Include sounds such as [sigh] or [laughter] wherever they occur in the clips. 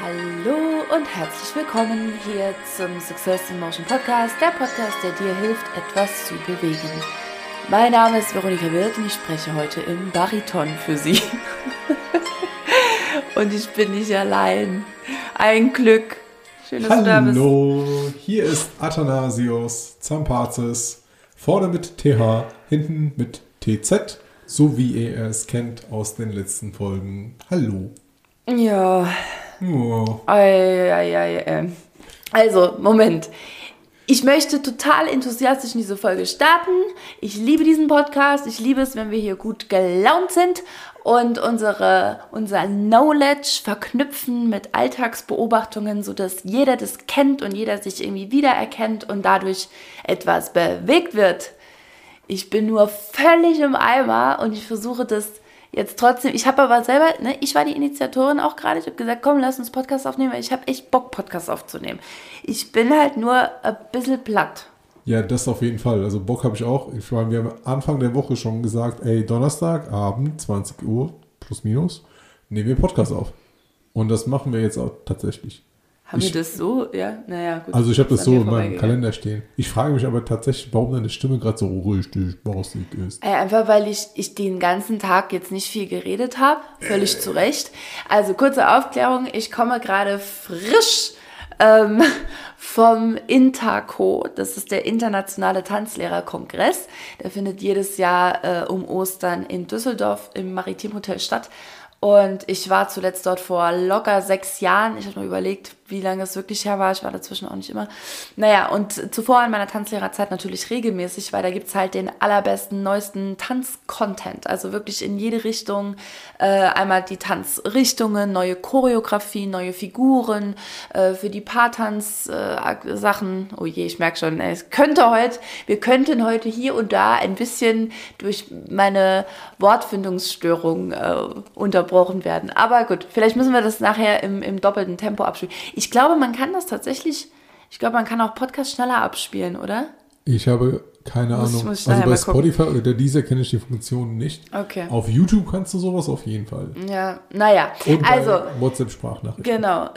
Hallo und herzlich willkommen hier zum Success in Motion Podcast, der Podcast, der dir hilft, etwas zu bewegen. Mein Name ist Veronika Wirth und ich spreche heute im Bariton für Sie. [laughs] und ich bin nicht allein. Ein Glück. Schön, dass Hallo, du da bist. hier ist Athanasios Zampazis. Vorne mit TH, hinten mit TZ, so wie ihr es kennt aus den letzten Folgen. Hallo. Ja. Ei, also, Moment. Ich möchte total enthusiastisch in diese Folge starten. Ich liebe diesen Podcast. Ich liebe es, wenn wir hier gut gelaunt sind und unsere, unser Knowledge verknüpfen mit Alltagsbeobachtungen, sodass jeder das kennt und jeder sich irgendwie wiedererkennt und dadurch etwas bewegt wird. Ich bin nur völlig im Eimer und ich versuche das jetzt trotzdem, ich habe aber selber, ne, ich war die Initiatorin auch gerade, ich habe gesagt, komm, lass uns Podcast aufnehmen, weil ich habe echt Bock, Podcast aufzunehmen. Ich bin halt nur ein bisschen platt. Ja, das auf jeden Fall. Also Bock habe ich auch. Ich meine, wir haben Anfang der Woche schon gesagt, ey, Donnerstag, Abend, 20 Uhr, plus minus, nehmen wir Podcast auf. Und das machen wir jetzt auch tatsächlich. Haben ich, wir das so? Ja, naja, gut. Also ich habe das so in meinem Kalender stehen. Ich frage mich aber tatsächlich, warum deine Stimme gerade so richtig bossig ist. Äh, einfach weil ich, ich den ganzen Tag jetzt nicht viel geredet habe. Völlig äh. zu Recht. Also kurze Aufklärung, ich komme gerade frisch ähm, [laughs] vom Intaco. Das ist der internationale Tanzlehrerkongress. Der findet jedes Jahr äh, um Ostern in Düsseldorf im Maritimhotel statt. Und ich war zuletzt dort vor locker sechs Jahren. Ich habe mir überlegt, wie lange es wirklich her war. Ich war dazwischen auch nicht immer. Naja, und zuvor in meiner Tanzlehrerzeit natürlich regelmäßig, weil da gibt's halt den allerbesten, neuesten Tanzcontent. Also wirklich in jede Richtung. Äh, einmal die Tanzrichtungen, neue Choreografien, neue Figuren, äh, für die Paartanz-Sachen. Äh, oh je, ich merke schon, es könnte heute, wir könnten heute hier und da ein bisschen durch meine Wortfindungsstörung äh, unterbrochen werden. Aber gut, vielleicht müssen wir das nachher im, im doppelten Tempo abspielen. Ich glaube, man kann das tatsächlich, ich glaube, man kann auch Podcasts schneller abspielen, oder? Ich habe keine muss, Ahnung. Muss also bei Spotify oder dieser kenne ich die Funktion nicht. Okay. Auf YouTube kannst du sowas auf jeden Fall. Ja, naja. Und also WhatsApp-Sprachnachrichten. Genau.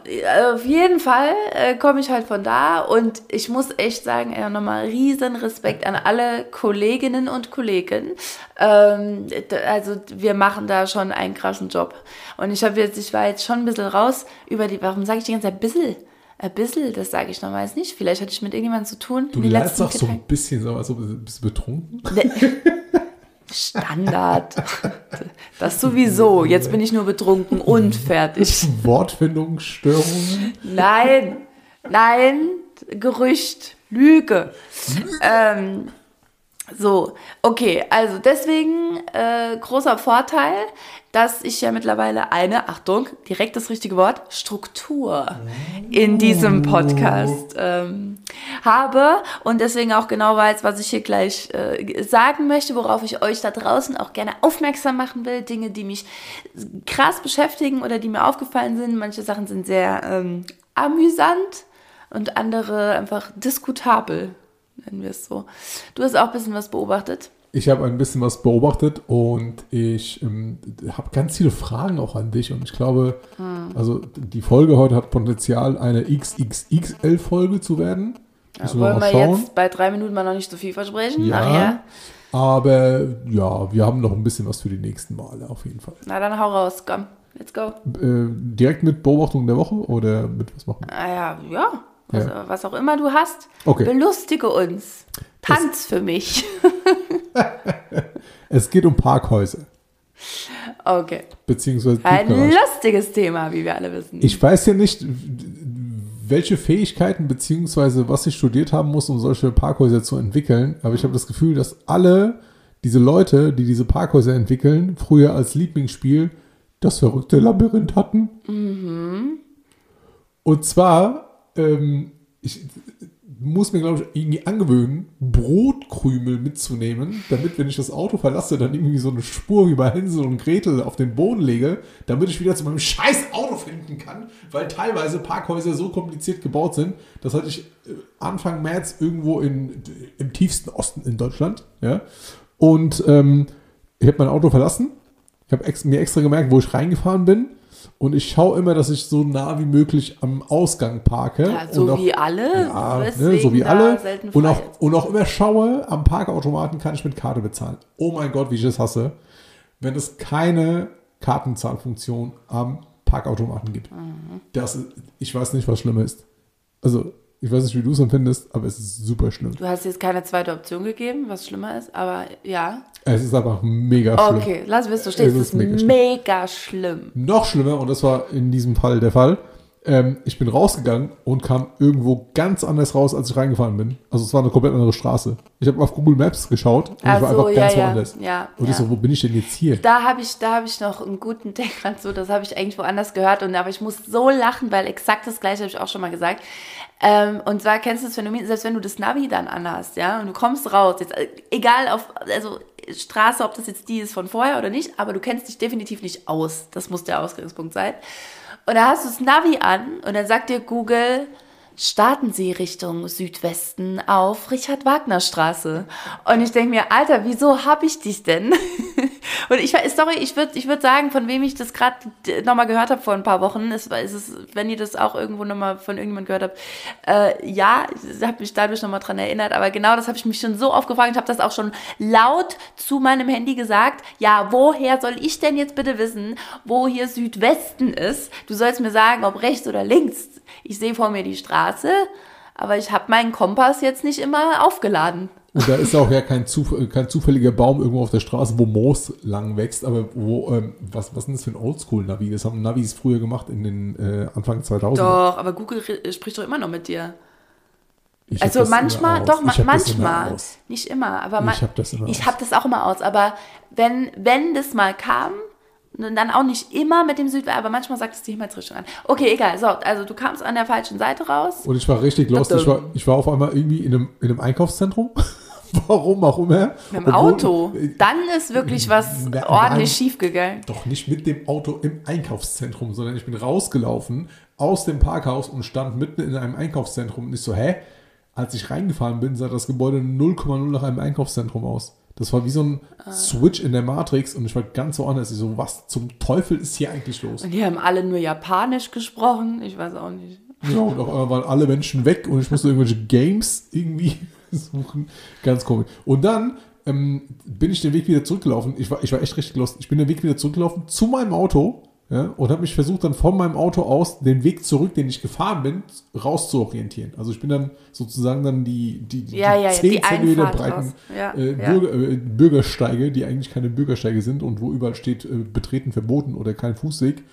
Auf jeden Fall äh, komme ich halt von da und ich muss echt sagen, ja, nochmal riesen Respekt an alle Kolleginnen und Kollegen. Ähm, also wir machen da schon einen krassen Job. Und ich habe jetzt, ich war jetzt schon ein bisschen raus über die, warum sage ich die ganze Zeit ein bisschen? Ein bisschen, das sage ich normalerweise nicht. Vielleicht hatte ich mit irgendjemandem zu tun. Du lernst auch so ein bisschen, so, also bist du betrunken? Standard. [laughs] Das sowieso. Jetzt bin ich nur betrunken und fertig. [laughs] Wortfindungsstörungen? Nein, nein, Gerücht, Lüge. ähm, so, okay, also deswegen äh, großer Vorteil, dass ich ja mittlerweile eine, Achtung, direkt das richtige Wort, Struktur in diesem Podcast ähm, habe und deswegen auch genau weiß, was ich hier gleich äh, sagen möchte, worauf ich euch da draußen auch gerne aufmerksam machen will, Dinge, die mich krass beschäftigen oder die mir aufgefallen sind. Manche Sachen sind sehr ähm, amüsant und andere einfach diskutabel nennen wir es so. Du hast auch ein bisschen was beobachtet. Ich habe ein bisschen was beobachtet und ich ähm, habe ganz viele Fragen auch an dich und ich glaube, hm. also die Folge heute hat Potenzial, eine XXXL-Folge zu werden. Ja, wollen wir schauen. jetzt bei drei Minuten mal noch nicht so viel versprechen? Ja, Nachher. Aber ja, wir haben noch ein bisschen was für die nächsten Male auf jeden Fall. Na dann hau raus, komm, let's go. Äh, direkt mit Beobachtung der Woche oder mit was machen wir? Ah ja, ja, was, ja. was auch immer du hast, okay. belustige uns. Tanz es, für mich. [laughs] es geht um Parkhäuser. Okay. Beziehungsweise. Ein lustiges Thema, wie wir alle wissen. Ich weiß ja nicht, welche Fähigkeiten beziehungsweise was ich studiert haben muss, um solche Parkhäuser zu entwickeln. Aber ich habe das Gefühl, dass alle diese Leute, die diese Parkhäuser entwickeln, früher als Lieblingsspiel das verrückte Labyrinth hatten. Mhm. Und zwar ähm, ich muss mir, glaube ich, irgendwie angewöhnen, Brotkrümel mitzunehmen, damit, wenn ich das Auto verlasse, dann irgendwie so eine Spur wie bei Hänsel und Gretel auf den Boden lege, damit ich wieder zu meinem scheiß Auto finden kann, weil teilweise Parkhäuser so kompliziert gebaut sind. Das hatte ich äh, Anfang März irgendwo in, im tiefsten Osten in Deutschland. Ja? Und ähm, ich habe mein Auto verlassen. Ich habe ex mir extra gemerkt, wo ich reingefahren bin Und ich schaue immer, dass ich so nah wie möglich am Ausgang parke. Ja, so und auch, wie alle. Ja, ne, so wie alle. Und auch, und auch immer schaue, am Parkautomaten kann ich mit Karte bezahlen. Oh mein Gott, wie ich das hasse. Wenn es keine Kartenzahlfunktion am Parkautomaten gibt. Mhm. Das, ich weiß nicht, was schlimmer ist. Also, ich weiß nicht, wie du es empfindest, aber es ist super schlimm. Du hast jetzt keine zweite Option gegeben, was schlimmer ist, aber ja. Es ist einfach mega schlimm. Okay, lass es, so steht. Es Es ist ist mega mega schlimm. schlimm. Noch schlimmer, und das war in diesem Fall der Fall, ähm, ich bin rausgegangen und kam irgendwo ganz anders raus, als ich reingefahren bin. Also es war eine komplett andere Straße. Ich habe auf Google Maps geschaut und Ach ich war so, einfach ja, ganz ja, woanders. ja, und ich so, wo bin ich denn jetzt hier? Da habe ich, da habe ich noch einen guten [laughs] Take dazu. Das habe ich eigentlich woanders gehört. Und aber ich muss so lachen, weil exakt das gleiche habe ich auch schon mal gesagt. Ähm, und zwar kennst du das Phänomen, selbst wenn du das Navi dann anhast, ja, und du kommst raus, jetzt, äh, egal auf, also Straße, ob das jetzt die ist von vorher oder nicht, aber du kennst dich definitiv nicht aus. Das muss der Ausgangspunkt sein. Und da hast du das Navi an und dann sagt dir Google, starten Sie Richtung Südwesten auf Richard-Wagner-Straße. Und ich denke mir, Alter, wieso hab ich dich denn? [laughs] Und ich sorry, ich würde ich würd sagen, von wem ich das gerade nochmal gehört habe vor ein paar Wochen, ist, ist es, wenn ihr das auch irgendwo nochmal von irgendjemand gehört habt, äh, ja, ich habe mich dadurch nochmal dran erinnert, aber genau das habe ich mich schon so oft gefragt, ich habe das auch schon laut zu meinem Handy gesagt, ja, woher soll ich denn jetzt bitte wissen, wo hier Südwesten ist? Du sollst mir sagen, ob rechts oder links. Ich sehe vor mir die Straße, aber ich habe meinen Kompass jetzt nicht immer aufgeladen. Und da ist auch ja kein, Zuf kein zufälliger Baum irgendwo auf der Straße, wo Moos lang wächst, aber wo, ähm, was, was ist denn das für ein Oldschool-Navi? Das haben Navis früher gemacht in den äh, Anfang 2000. Doch, aber Google re- spricht doch immer noch mit dir. Ich hab Also immer manchmal, doch, ma hab immer manchmal. aus. Nicht immer, aber man, Ich hab das immer Ich habe das auch immer aus. Aber wenn, wenn das mal kam, dann auch nicht immer mit dem Südwärts, aber manchmal sagt es die Himmelsrichtung an. Okay, egal. So, also du kamst an der falschen Seite raus. Und ich war richtig lost. Ich war, ich war auf einmal irgendwie in einem, in einem Einkaufszentrum. [laughs] Warum auch immer. Mit dem Obwohl- Auto. Dann ist wirklich was [laughs] Na, ordentlich nein. schiefgegangen. Doch nicht mit dem Auto im Einkaufszentrum, sondern ich bin rausgelaufen aus dem Parkhaus und stand mitten in einem Einkaufszentrum. Und ich so, hä? Als ich reingefahren bin, sah das Gebäude 0,0 nach einem Einkaufszentrum aus. Das war wie so ein Ah. Switch in der Matrix und ich war ganz woanders. Ich so, was zum Teufel ist hier eigentlich los? Und die haben alle nur Japanisch gesprochen. Ich weiß auch nicht. Ja, und auf einmal waren alle Menschen weg und ich musste irgendwelche Games irgendwie [laughs] suchen. Ganz komisch. Und dann ähm, bin ich den Weg wieder zurückgelaufen. Ich war, ich war echt richtig lost. Ich bin den Weg wieder zurückgelaufen zu meinem Auto ja, und habe mich versucht, dann von meinem Auto aus den Weg zurück, den ich gefahren bin, rauszuorientieren. Also ich bin dann sozusagen dann die, die, die Ja, ja, ja, 10 die Zentimeter breiten. Ja, äh, ja. Bürger, äh, Bürgersteige, die eigentlich keine Bürgersteige sind und wo überall steht, äh, betreten verboten oder kein Fußweg,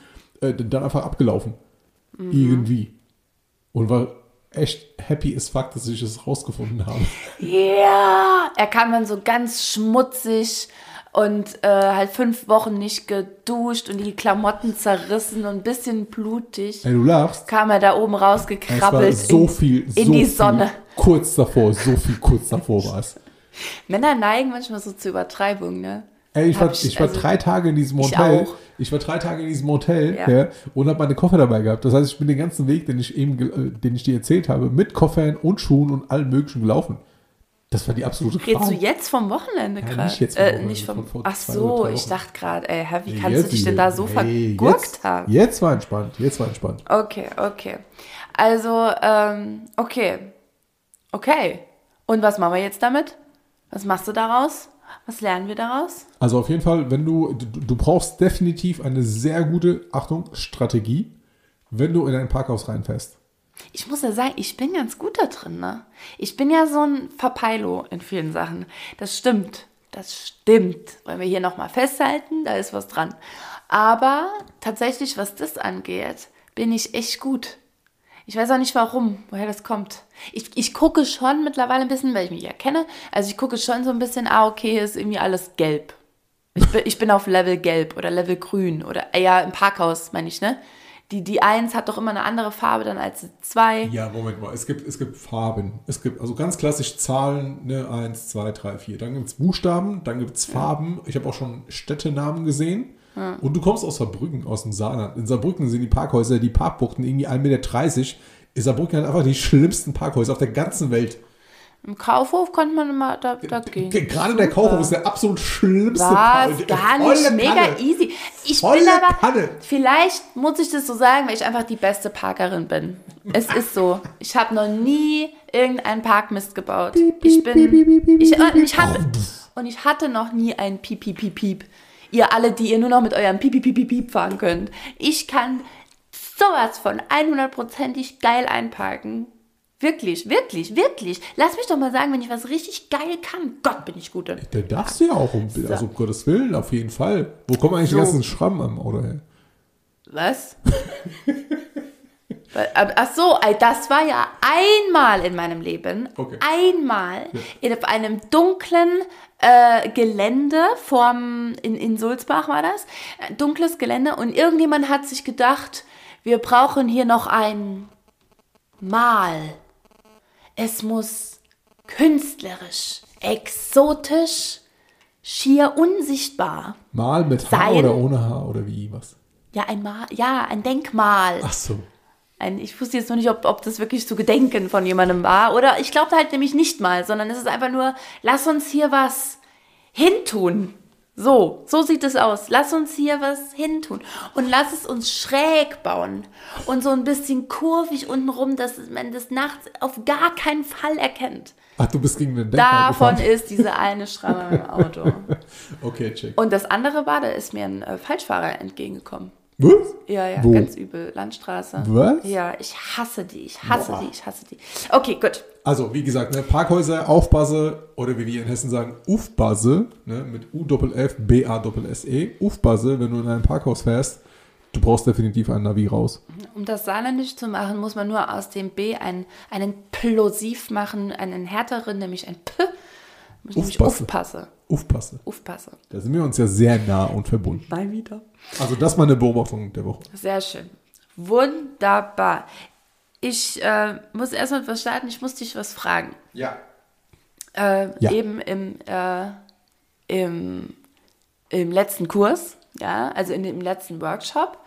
äh, dann einfach abgelaufen. Mhm. Irgendwie. Und war echt happy as fuck, dass ich es rausgefunden habe. [laughs] Ja, er kam dann so ganz schmutzig und äh, halt fünf Wochen nicht geduscht und die Klamotten zerrissen und ein bisschen blutig. Ey, du lachst. Kam er da oben rausgekrabbelt so in, viel, in so die Sonne. Kurz davor, so viel kurz davor war es. [laughs] Männer neigen manchmal so zur Übertreibung, ne? Ey, ich war, ich- ich war also- drei Tage in diesem Ich Hotel. auch. Ich, war drei Tage in diesem Hotel Ja. ja, und habe meine Koffer dabei gehabt. Das heißt, ich bin den ganzen Weg, den ich eben, äh, den ich dir erzählt habe, mit Koffern und Schuhen und allem möglichen gelaufen. Das war die absolute Redest du jetzt vom Wochenende Ja, gerade? nicht jetzt vom äh, Wochenende, nicht vom, vor Ach so, ich dachte gerade, ey, hä, wie Nee, kannst du dich denn da so Nee, vergurkt jetzt, haben? Jetzt war entspannt. Jetzt war entspannt. Okay, okay. Also, ähm, okay. Okay. Und was machen wir jetzt damit? Was machst du daraus? Was lernen wir daraus? Also auf jeden Fall, wenn du, du, du brauchst definitiv eine sehr gute, Achtung, Strategie, wenn du in ein Parkhaus reinfährst. Ich muss ja sagen, ich bin ganz gut da drin, ne? Ich bin ja so ein Verpeilo in vielen Sachen. Das stimmt. Das stimmt. Wollen wir hier nochmal festhalten, da ist was dran. Aber tatsächlich, was das angeht, bin ich echt gut. Ich weiß auch nicht warum, woher das kommt. Ich, ich gucke schon mittlerweile ein bisschen, weil ich mich ja kenne. Also ich gucke schon so ein bisschen, ah, okay, ist irgendwie alles gelb. Ich bin, ich bin auf Level gelb oder Level grün oder ja, im Parkhaus, meine ich, ne? Die, die 1 hat doch immer eine andere Farbe dann als die 2. Ja, Moment mal. Es gibt, es gibt Farben. Es gibt also ganz klassisch Zahlen, ne, 1, 2, 3, 4. Dann gibt es Buchstaben, dann gibt es Farben. Ich habe auch schon Städtenamen gesehen. Und du kommst aus Saarbrücken, aus dem Saarland. In Saarbrücken sind die Parkhäuser, die Parkbuchten irgendwie 1,30 Meter. In Saarbrücken hat einfach die schlimmsten Parkhäuser auf der ganzen Welt. Im Kaufhof konnte man immer da, da gehen. Gerade der Kaufhof ist der absolut schlimmste Was? Gar nicht. Mega Kanne. easy. Ich Volle bin aber. Kanne. Vielleicht muss ich das so sagen, weil ich einfach die beste Parkerin bin. Es ist so. Ich habe noch nie irgendeinen Parkmist gebaut. Ich bin. Ich, und ich hatte, und ich hatte noch nie ein Piep, Piep, Piep, Piep. Ihr alle, die ihr nur noch mit eurem Piep, Piep, Piep, Piep, Piep fahren könnt. Ich kann sowas von 100%ig geil einparken. Wirklich, wirklich, wirklich. Lass mich doch mal sagen, wenn ich was richtig geil kann. Gott, bin ich gut. Der darfst du ja auch, um, also um Gottes Willen, auf jeden Fall. Wo kommen eigentlich So. die ganzen Schrammen am Auto her? Was? [laughs] Ach so, das war ja einmal in meinem Leben. Okay. Einmal in, auf einem dunklen äh, Gelände vorm, in, in Sulzbach war das. Ein dunkles Gelände und irgendjemand hat sich gedacht, wir brauchen hier noch ein Mal. Es muss künstlerisch, exotisch, schier unsichtbar. Mal mit Haar Sein- oder ohne Haar oder wie, was? Ja, ein Mal, ja, ein Denkmal. Ach so. Ein, ich wusste jetzt noch nicht, ob, ob das wirklich zu Gedenken von jemandem war. Oder ich glaube halt nämlich nicht mal, sondern es ist einfach nur, lass uns hier was hintun. So, so sieht es aus. Lass uns hier was hintun. Und lass es uns schräg bauen. Und so ein bisschen kurvig untenrum, dass man das nachts auf gar keinen Fall erkennt. Ach, du bist gegen den Denkmal Davon gefahren. ist diese eine Schramme im [laughs] Auto. Okay, check. Und das andere war, da ist mir ein äh, Falschfahrer entgegengekommen. Was? Ja, ja, Wo? ganz übel. Landstraße. Was? Ja, ich hasse die, ich hasse Boah. die, ich hasse die. Okay, gut. Also, wie gesagt, ne, Parkhäuser, Aufpasse oder wie wir in Hessen sagen, Ufbase, ne, mit U-F-F, B-A-S-S-E, Ufbase, wenn du in ein Parkhaus fährst, du brauchst definitiv ein Navi raus. Um das saarländisch zu machen, muss man nur aus dem B einen, einen Plosiv machen, einen härteren, nämlich ein P. Nämlich Aufpasse. aufpasse. Ufpasse. Aufpasse. Da sind wir uns ja sehr nah und verbunden. Mal wieder. Also, das mal eine Beobachtung der Woche. Sehr schön. Wunderbar. Ich äh, muss erstmal was starten, ich muss dich was fragen. Ja. äh, Ja. eben im, äh, im, im letzten Kurs, ja, also in dem letzten Workshop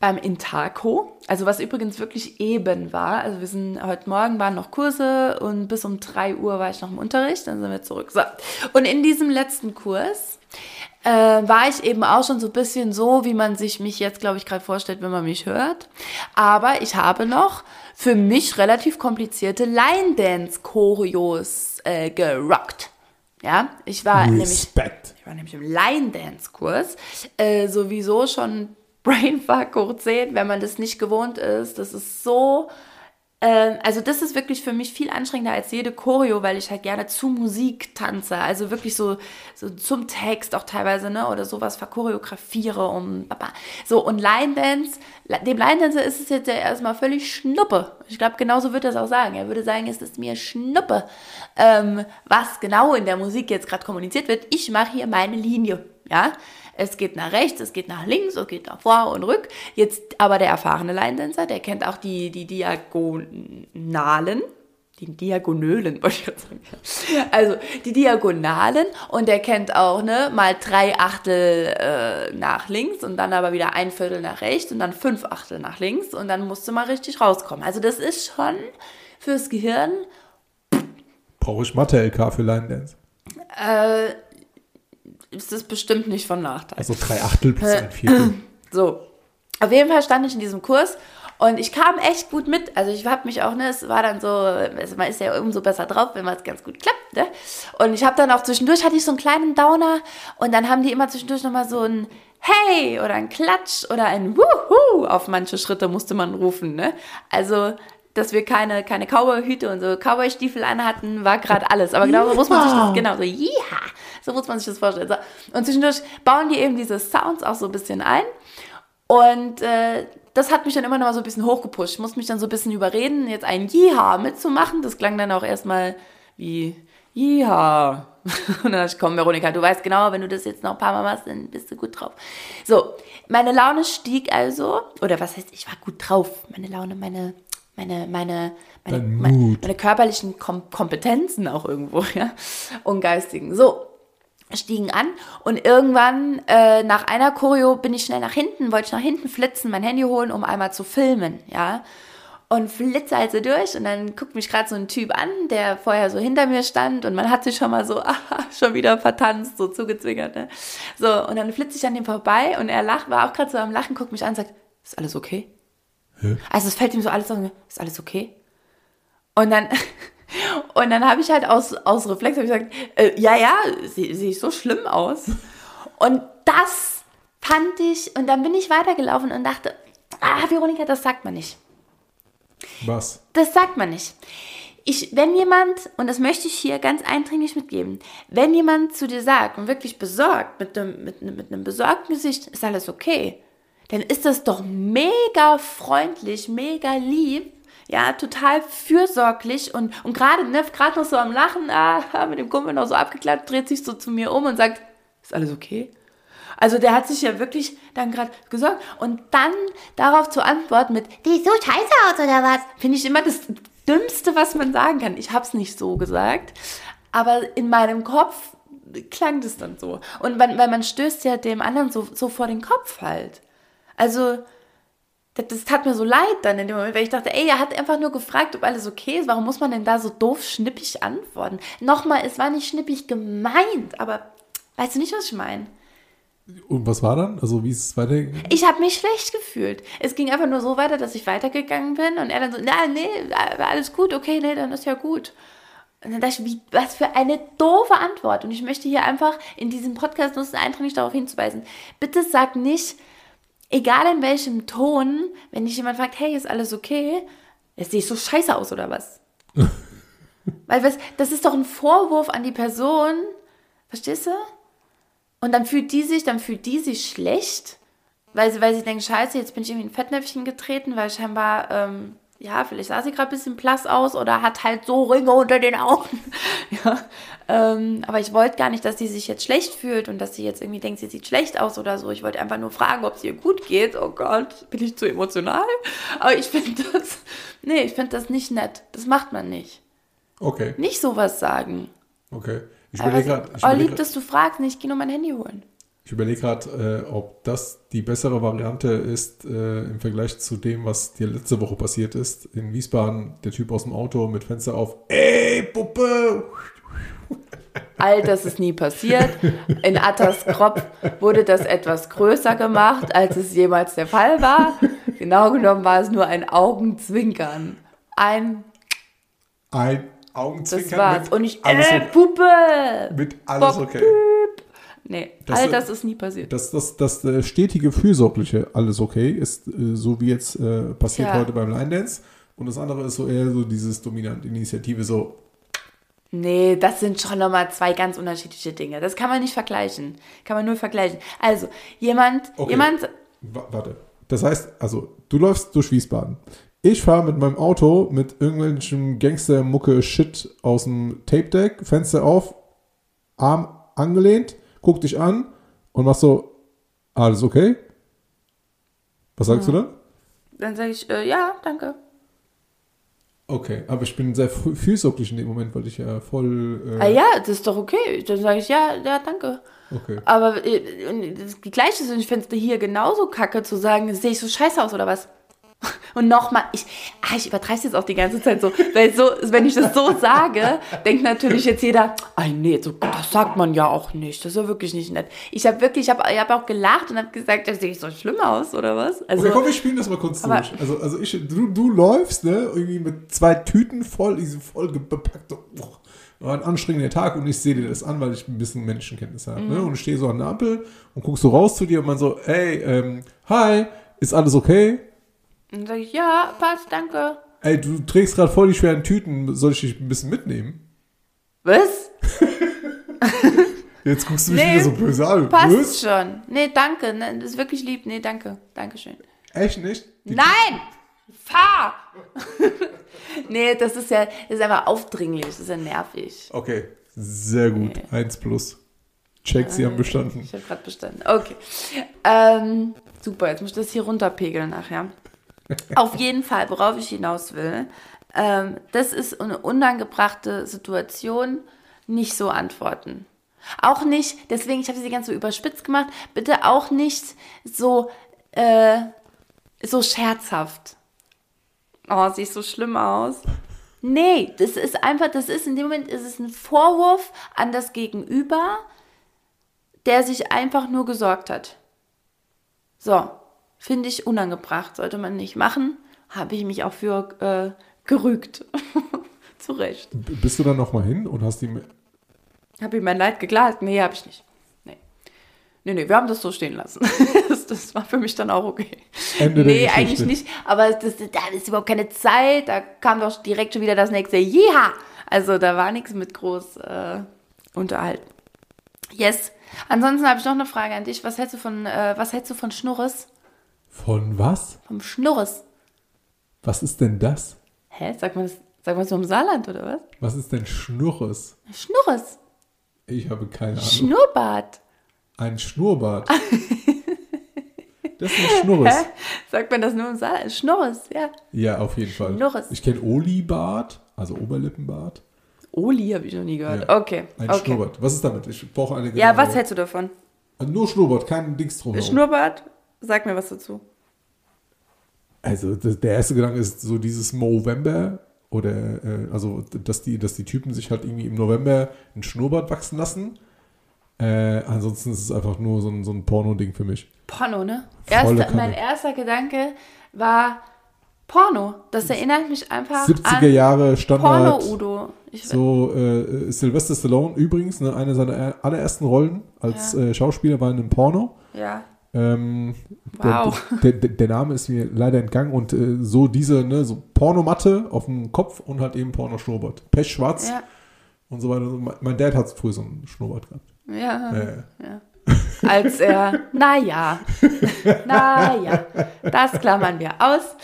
beim Intaco, also was übrigens wirklich eben war, also wir sind, heute Morgen waren noch Kurse und bis um 3 Uhr war ich noch im Unterricht, dann sind wir zurück. So. Und in diesem letzten Kurs äh, war ich eben auch schon so ein bisschen so, wie man sich mich jetzt, glaube ich, gerade vorstellt, wenn man mich hört. Aber ich habe noch für mich relativ komplizierte Line-Dance-Choreos äh, gerockt. Ja, ich war nämlich Respekt. ich war nämlich im Line-Dance-Kurs. Äh, sowieso schon [laughs] Brainfuck hoch 10, wenn man das nicht gewohnt ist. Das ist so. Ähm, also, das ist wirklich für mich viel anstrengender als jede Choreo, weil ich halt gerne zu Musik tanze. Also wirklich so, so zum Text auch teilweise, ne? Oder sowas verchoreografiere um. So, und Line-Dance, dem Line-Dancer ist es jetzt ja erstmal völlig Schnuppe. Ich glaube, genauso würde er es auch sagen. Er würde sagen, es ist mir Schnuppe, ähm, was genau in der Musik jetzt gerade kommuniziert wird. Ich mache hier meine Linie, ja. Es geht nach rechts, es geht nach links, es geht nach vor und rück. Jetzt aber der erfahrene Line-Dancer, der kennt auch die, die Diagonalen, die Diagonölen, [laughs] wollte ich gerade sagen. Also die Diagonalen und der kennt auch ne, mal drei Achtel äh, nach links und dann aber wieder ein Viertel nach rechts und dann fünf Achtel nach links und dann musst du mal richtig rauskommen. Also das ist schon fürs Gehirn Brauche ich Mathe-LK für Line Dance. äh, ist das bestimmt nicht von Nachteil. Also drei Achtel plus ein Viertel. [clears throat] So, auf jeden Fall stand ich in diesem Kurs und ich kam echt gut mit. Also ich habe mich auch, ne, es war dann so, also man ist ja umso besser drauf, wenn man es ganz gut klappt, ne? Und ich habe dann auch zwischendurch, hatte ich so einen kleinen Downer und dann haben die immer zwischendurch nochmal so ein Hey oder ein Klatsch oder ein Wuhu auf manche Schritte musste man rufen, ne? Also dass wir keine, keine Cowboy-Hüte und so Cowboy-Stiefel anhatten, war gerade alles. Aber genau so muss man sich das, genau so, ja, so muss man sich das vorstellen. So. Und zwischendurch bauen die eben diese Sounds auch so ein bisschen ein. Und äh, das hat mich dann immer noch mal so ein bisschen hochgepusht. Ich musste mich dann so ein bisschen überreden, jetzt ein Jiha mitzumachen. Das klang dann auch erstmal wie Jiha. [laughs] Und dann dachte ich, komm, Veronika, du weißt genau, wenn du das jetzt noch ein paar Mal machst, dann bist du gut drauf. So, meine Laune stieg also, oder was heißt, ich war gut drauf. Meine Laune, meine, meine, meine, meine, meine, meine körperlichen Kom Kompetenzen auch irgendwo, [laughs] ja, und geistigen. So, stiegen an und irgendwann äh, nach einer Choreo bin ich schnell nach hinten, wollte ich nach hinten flitzen, mein Handy holen, um einmal zu filmen, ja. und flitze also durch und dann guckt mich gerade so ein Typ an, der vorher so hinter mir stand und man hat sich schon mal so [laughs] ah, schon wieder vertanzt, so zugezwingert. Ne? So, und dann flitze ich an dem vorbei und er lacht, war auch gerade so am Lachen, guckt mich an und sagt, ist alles okay? Hä? Also es fällt ihm so alles auf, ist alles okay? Und dann, [laughs] und dann habe ich halt aus, aus Reflex ich gesagt, äh, ja, ja, sehe seh ich so schlimm aus. Und das fand ich, und dann bin ich weitergelaufen und dachte, ah, Veronika, das sagt man nicht. Was? Das sagt man nicht. Ich, wenn jemand, und das möchte ich hier ganz eindringlich mitgeben, wenn jemand zu dir sagt und wirklich besorgt, mit einem, mit, mit einem besorgten Gesicht, ist alles okay, dann ist das doch mega freundlich, mega lieb, ja, total fürsorglich und, und gerade ne, gerade noch so am Lachen, ah, [laughs] mit dem Kumpel noch so abgeklappt, dreht sich so zu mir um und sagt, ist alles okay? Also der hat sich ja wirklich dann gerade gesorgt. Und dann darauf zu antworten mit, die sieht so scheiße aus oder was? Finde ich immer das Dümmste, was man sagen kann. Ich habe es nicht so gesagt, aber in meinem Kopf klang das dann so. Und weil, weil man stößt ja dem anderen so, so vor den Kopf halt. Also das, das, tat mir so leid dann in dem Moment, weil ich dachte, ey, er hat einfach nur gefragt, ob alles okay ist. Warum muss man denn da so doof schnippig antworten? Nochmal, es war nicht schnippig gemeint, aber weißt du nicht, was ich meine? Und was war dann? Also wie ist es weitergegangen? Ich habe mich schlecht gefühlt. Es ging einfach nur so weiter, dass ich weitergegangen bin und er dann so, na, nee, alles gut, okay, nee, dann ist ja gut. Und dann dachte ich, wie, was für eine doofe Antwort. Und ich möchte hier einfach in diesem Podcast nutzen, eindringlich darauf hinzuweisen. Bitte sag nicht, egal in welchem Ton, wenn dich jemand fragt, hey, ist alles okay? Jetzt sehe ich so scheiße aus oder was? [laughs] Weil was, das ist doch ein Vorwurf an die Person. Verstehst du? Und dann fühlt die sich, dann fühlt die sich schlecht, weil sie, weil sie denkt, scheiße, jetzt bin ich irgendwie in ein Fettnäpfchen getreten, weil scheinbar, ähm, ja, vielleicht sah sie gerade ein bisschen blass aus oder hat halt so Ringe unter den Augen. [laughs] ja, ähm, aber ich wollte gar nicht, dass sie sich jetzt schlecht fühlt und dass sie jetzt irgendwie denkt, sie sieht schlecht aus oder so. Ich wollte einfach nur fragen, ob es ihr gut geht. Oh Gott, bin ich zu emotional? Aber ich finde das, nee, ich finde das nicht nett. Das macht man nicht. Okay. Nicht sowas sagen. Okay. Ich überlege gerade. Oh, lieb, dass du fragst, ich gehe nur mein Handy holen. Ich überlege gerade, äh, ob das die bessere Variante ist äh, im Vergleich zu dem, was dir letzte Woche passiert ist. In Wiesbaden, der Typ aus dem Auto mit Fenster auf. Ey, Puppe! All das ist nie passiert. In Attas Kopf wurde das etwas größer gemacht, als es jemals der Fall war. Genau genommen war es nur ein Augenzwinkern. Ein. Ein Augenzwinkern. Das war's. Und ich, äh, Puppe! Mit alles Bock, okay. Nee, das, all das ist nie passiert. Das, das, das, das stetige, fürsorgliche, alles okay, ist äh, so wie jetzt äh, passiert ja. heute beim Line Dance. Und das andere ist so eher so dieses dominante Initiative, so. Nee, das sind schon nochmal zwei ganz unterschiedliche Dinge. Das kann man nicht vergleichen. Kann man nur vergleichen. Also, jemand, okay. jemand. warte. Das heißt, also, du läufst durch Wiesbaden. Ich fahre mit meinem Auto mit irgendwelchem Gangster-Mucke-Shit aus dem Tape-Deck, Fenster auf, Arm angelehnt, guck dich an und mach so, alles okay? Was sagst ja. du dann? Dann sage ich, äh, ja, danke. Okay, aber ich bin sehr fürsorglich in dem Moment, weil ich ja voll. Äh ah ja, das ist doch okay. Dann sage ich, ja, ja, danke. Okay. Aber äh, das Gleiche ist, ich finde es hier genauso kacke zu sagen, sehe ich so scheiße aus oder was? Und nochmal, ich, ah, ich übertreibe es jetzt auch die ganze Zeit so, weil so, wenn ich das so sage, denkt natürlich jetzt jeder, ah nee, so, das sagt man ja auch nicht, das ist ja wirklich nicht nett. Ich habe wirklich, ich habe ich hab auch gelacht und habe gesagt, das sehe ich so schlimm aus oder was? Also, okay, komm, wir spielen das mal kurz aber, durch. Also, also ich, du, du läufst, ne, irgendwie mit zwei Tüten voll, diese voll bepackt, oh, war ein anstrengender Tag und ich sehe dir das an, weil ich ein bisschen Menschenkenntnis habe. Ne? Mhm. Ne? Und ich stehe so an der Ampel und guckst so raus zu dir und man so, ey, ähm, hi, ist alles okay? Und dann sage ich, ja, passt, danke. Ey, du trägst gerade voll die schweren Tüten, soll ich dich ein bisschen mitnehmen? Was? [laughs] Jetzt guckst du mich nee, wieder so böse an. Passt Was? schon. Nee, danke. Ne, das ist wirklich lieb. Nee, danke. Dankeschön. Echt nicht? Die Nein! Fahr! [laughs] nee, das ist ja das ist einfach aufdringlich. Das ist ja nervig. Okay, sehr gut. Nee. Eins plus. Check, Sie haben bestanden. Ich habe gerade bestanden. Okay. Ähm, super, jetzt muss ich das hier runterpegeln nachher. Auf jeden Fall, worauf ich hinaus will, ähm, das ist eine unangebrachte Situation, nicht so antworten. Auch nicht, deswegen, ich habe sie ganz so überspitzt gemacht, bitte auch nicht so, äh, so scherzhaft. Oh, siehst so schlimm aus. Nee, das ist einfach, das ist in dem Moment, ist es ein Vorwurf an das Gegenüber, der sich einfach nur gesorgt hat. So, finde ich unangebracht, sollte man nicht machen. Habe ich mich auch für äh, gerügt. [laughs] Zu Recht. B- Bist du dann nochmal hin und hast ihm. Habe ich mein Leid geklagt? Nee, habe ich nicht. Nee. Nee, nee, wir haben das so stehen lassen. [laughs] das, das war für mich dann auch okay. Ende nee, eigentlich nicht. Aber das, da ist überhaupt keine Zeit. Da kam doch direkt schon wieder das nächste Ja! Also da war nichts mit groß äh, unterhalten. Yes. Ansonsten habe ich noch eine Frage an dich. Was hältst du von, äh, was hältst du von Schnurres? Von was? Vom Schnurres? Was ist denn das? Hä? Sagt man das, sagt man das so im Saarland oder was? Was ist denn Schnurres? Schnurres. Ich habe keine Ahnung. Schnurrbart. Ein Schnurrbart. [laughs] Das ist ein Schnurres. Hä? Sagt man das nur im Saarland? Schnurres, ja. Ja, auf jeden Fall. Schnurres. Ich kenne Olibart, also Oberlippenbart. Oli habe ich noch nie gehört. Ja. Okay. Ein okay. Schnurrbart. Was ist damit? Ich brauche eine Ja, was hältst du davon? Nur Schnurrbart, kein Dings drumherum. Schnurrbart? Sag mir was dazu. Also das, der erste Gedanke ist so dieses Movember oder äh, also dass die, dass die Typen sich halt irgendwie im November ein Schnurrbart wachsen lassen. Äh, ansonsten ist es einfach nur so ein, so ein Porno-Ding für mich. Porno, ne? Volle Erste, Kanne. mein erster Gedanke war Porno. Das erinnert mich einfach 70er an Jahre Standard. Porno-Udo. So, äh, Sylvester Stallone übrigens, ne, eine seiner er- allerersten Rollen als Ja. äh, Schauspieler war in einem Porno. Ja. Ähm, Wow. der, der, der Name ist mir leider entgangen und äh, so diese, ne, so Pornomatte auf dem Kopf und halt eben Pornoschnurrbart. Pechschwarz Ja. und so weiter. Mein, mein Dad hat früher so einen Schnurrbart gehabt. Ja. Äh, ja. Als er, naja, [laughs] naja, das klammern wir aus.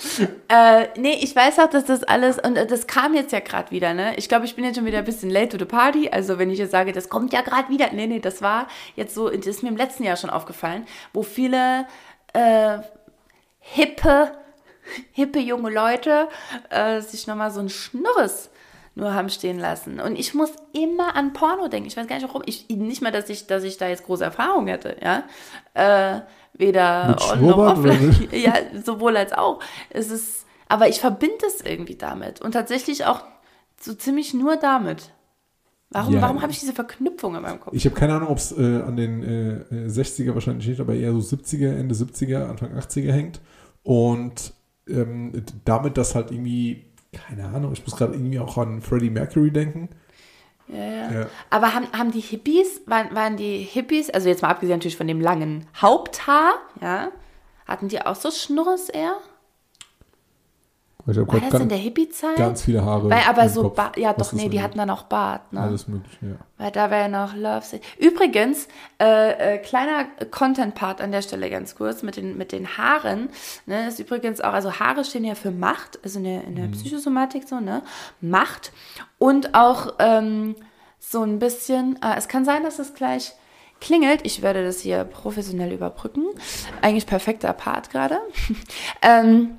Äh, nee, ich weiß auch, dass das alles, und äh, das kam jetzt ja gerade wieder, ne? Ich glaube, ich bin jetzt schon wieder ein bisschen late to the party. Also, wenn ich jetzt sage, das kommt ja gerade wieder. Nee, nee, das war jetzt so, das ist mir im letzten Jahr schon aufgefallen, wo viele äh, hippe, hippe junge Leute äh, sich nochmal so ein Schnurres nur haben stehen lassen. Und ich muss immer an Porno denken. Ich weiß gar nicht warum. Ich, nicht mal, dass ich, dass ich da jetzt große Erfahrung hätte, ja. Äh, weder on noch offline. [laughs] Ja, sowohl als auch. Es ist, aber ich verbinde es irgendwie damit. Und tatsächlich auch so ziemlich nur damit. Warum, Ja. warum habe ich diese Verknüpfung in meinem Kopf? ich habe keine Ahnung, ob es äh, an den äh, äh, 60er wahrscheinlich nicht, aber eher so 70er, Ende 70er, Anfang 80er hängt. Und ähm, damit das halt irgendwie, keine Ahnung, ich muss gerade irgendwie auch an Freddie Mercury denken. Ja, ja. Ja. Aber haben, haben die Hippies, waren, waren die Hippies, also jetzt mal abgesehen natürlich von dem langen Haupthaar, ja, hatten die auch so Schnurres eher? Habe War das in der ganz, Hippie-Zeit? ganz viele Haare. Weil aber so, Kopf, ja doch, nee, die hatten dann auch Bart, ne? Alles mögliche, ja. Weil da wäre noch Love. Sick. Übrigens, äh, äh, kleiner Content-Part an der Stelle ganz kurz mit den, mit den Haaren. Ne, ist übrigens auch, also Haare stehen ja für Macht, also in der, in der Psychosomatik so, ne? Macht. Und auch ähm, so ein bisschen, äh, es kann sein, dass es gleich klingelt. Ich werde das hier professionell überbrücken. Eigentlich perfekter Part gerade. [laughs] ähm,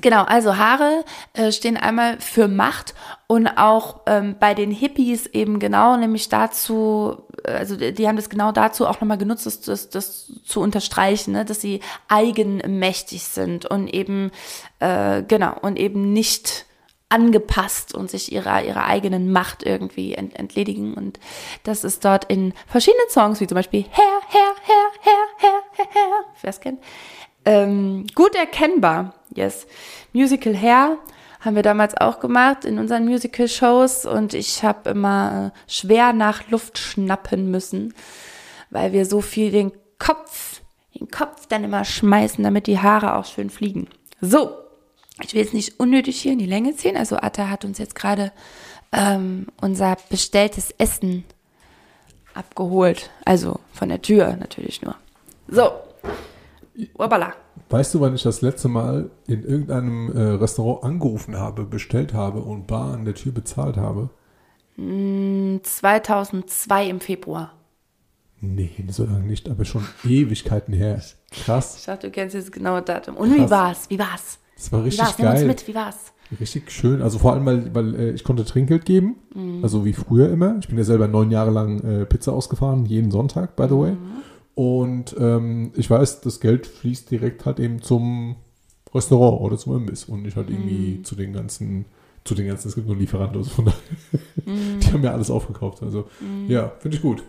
Genau, also Haare äh, stehen einmal für Macht und auch ähm, bei den Hippies eben genau, nämlich dazu, äh, also die, die haben das genau dazu auch nochmal genutzt, das, das, das zu unterstreichen, ne, dass sie eigenmächtig sind und eben, äh, genau, und eben nicht angepasst und sich ihrer, ihrer eigenen Macht irgendwie ent, entledigen. Und das ist dort in verschiedenen Songs, wie zum Beispiel Herr, Herr, Herr, Herr, Herr, Herr, Herr, wer es kennt, ähm, gut erkennbar. Yes. Musical Hair haben wir damals auch gemacht in unseren Musical-Shows und ich habe immer äh, schwer nach Luft schnappen müssen, weil wir so viel den Kopf, den Kopf dann immer schmeißen, damit die Haare auch schön fliegen. So, ich will jetzt nicht unnötig hier in die Länge ziehen. Also Atta hat uns jetzt gerade ähm, unser bestelltes Essen abgeholt. Also von der Tür natürlich nur. So. Wabala. Weißt du, wann ich das letzte Mal in irgendeinem äh, Restaurant angerufen habe, bestellt habe und bar an der Tür bezahlt habe? 2002 im Februar. Nee, so lange nicht, aber schon Ewigkeiten her. Krass. Ich dachte, du kennst jetzt das genaue Datum. Und wie Krass. war's? Wie war's? Das war Wie richtig war's? Nimm uns geil. mit, wie war's? Richtig schön. Also vor allem, weil, weil äh, ich konnte Trinkgeld geben. Also wie früher immer. Ich bin ja selber neun Jahre lang äh, Pizza ausgefahren, jeden Sonntag, by the way. Und ähm, ich weiß, das Geld fließt direkt halt eben zum Restaurant oder zum Imbiss und nicht halt irgendwie zu den ganzen, zu den ganzen, es gibt nur Lieferanten, also von daher, [laughs] die haben ja alles aufgekauft. Also ja, finde ich gut.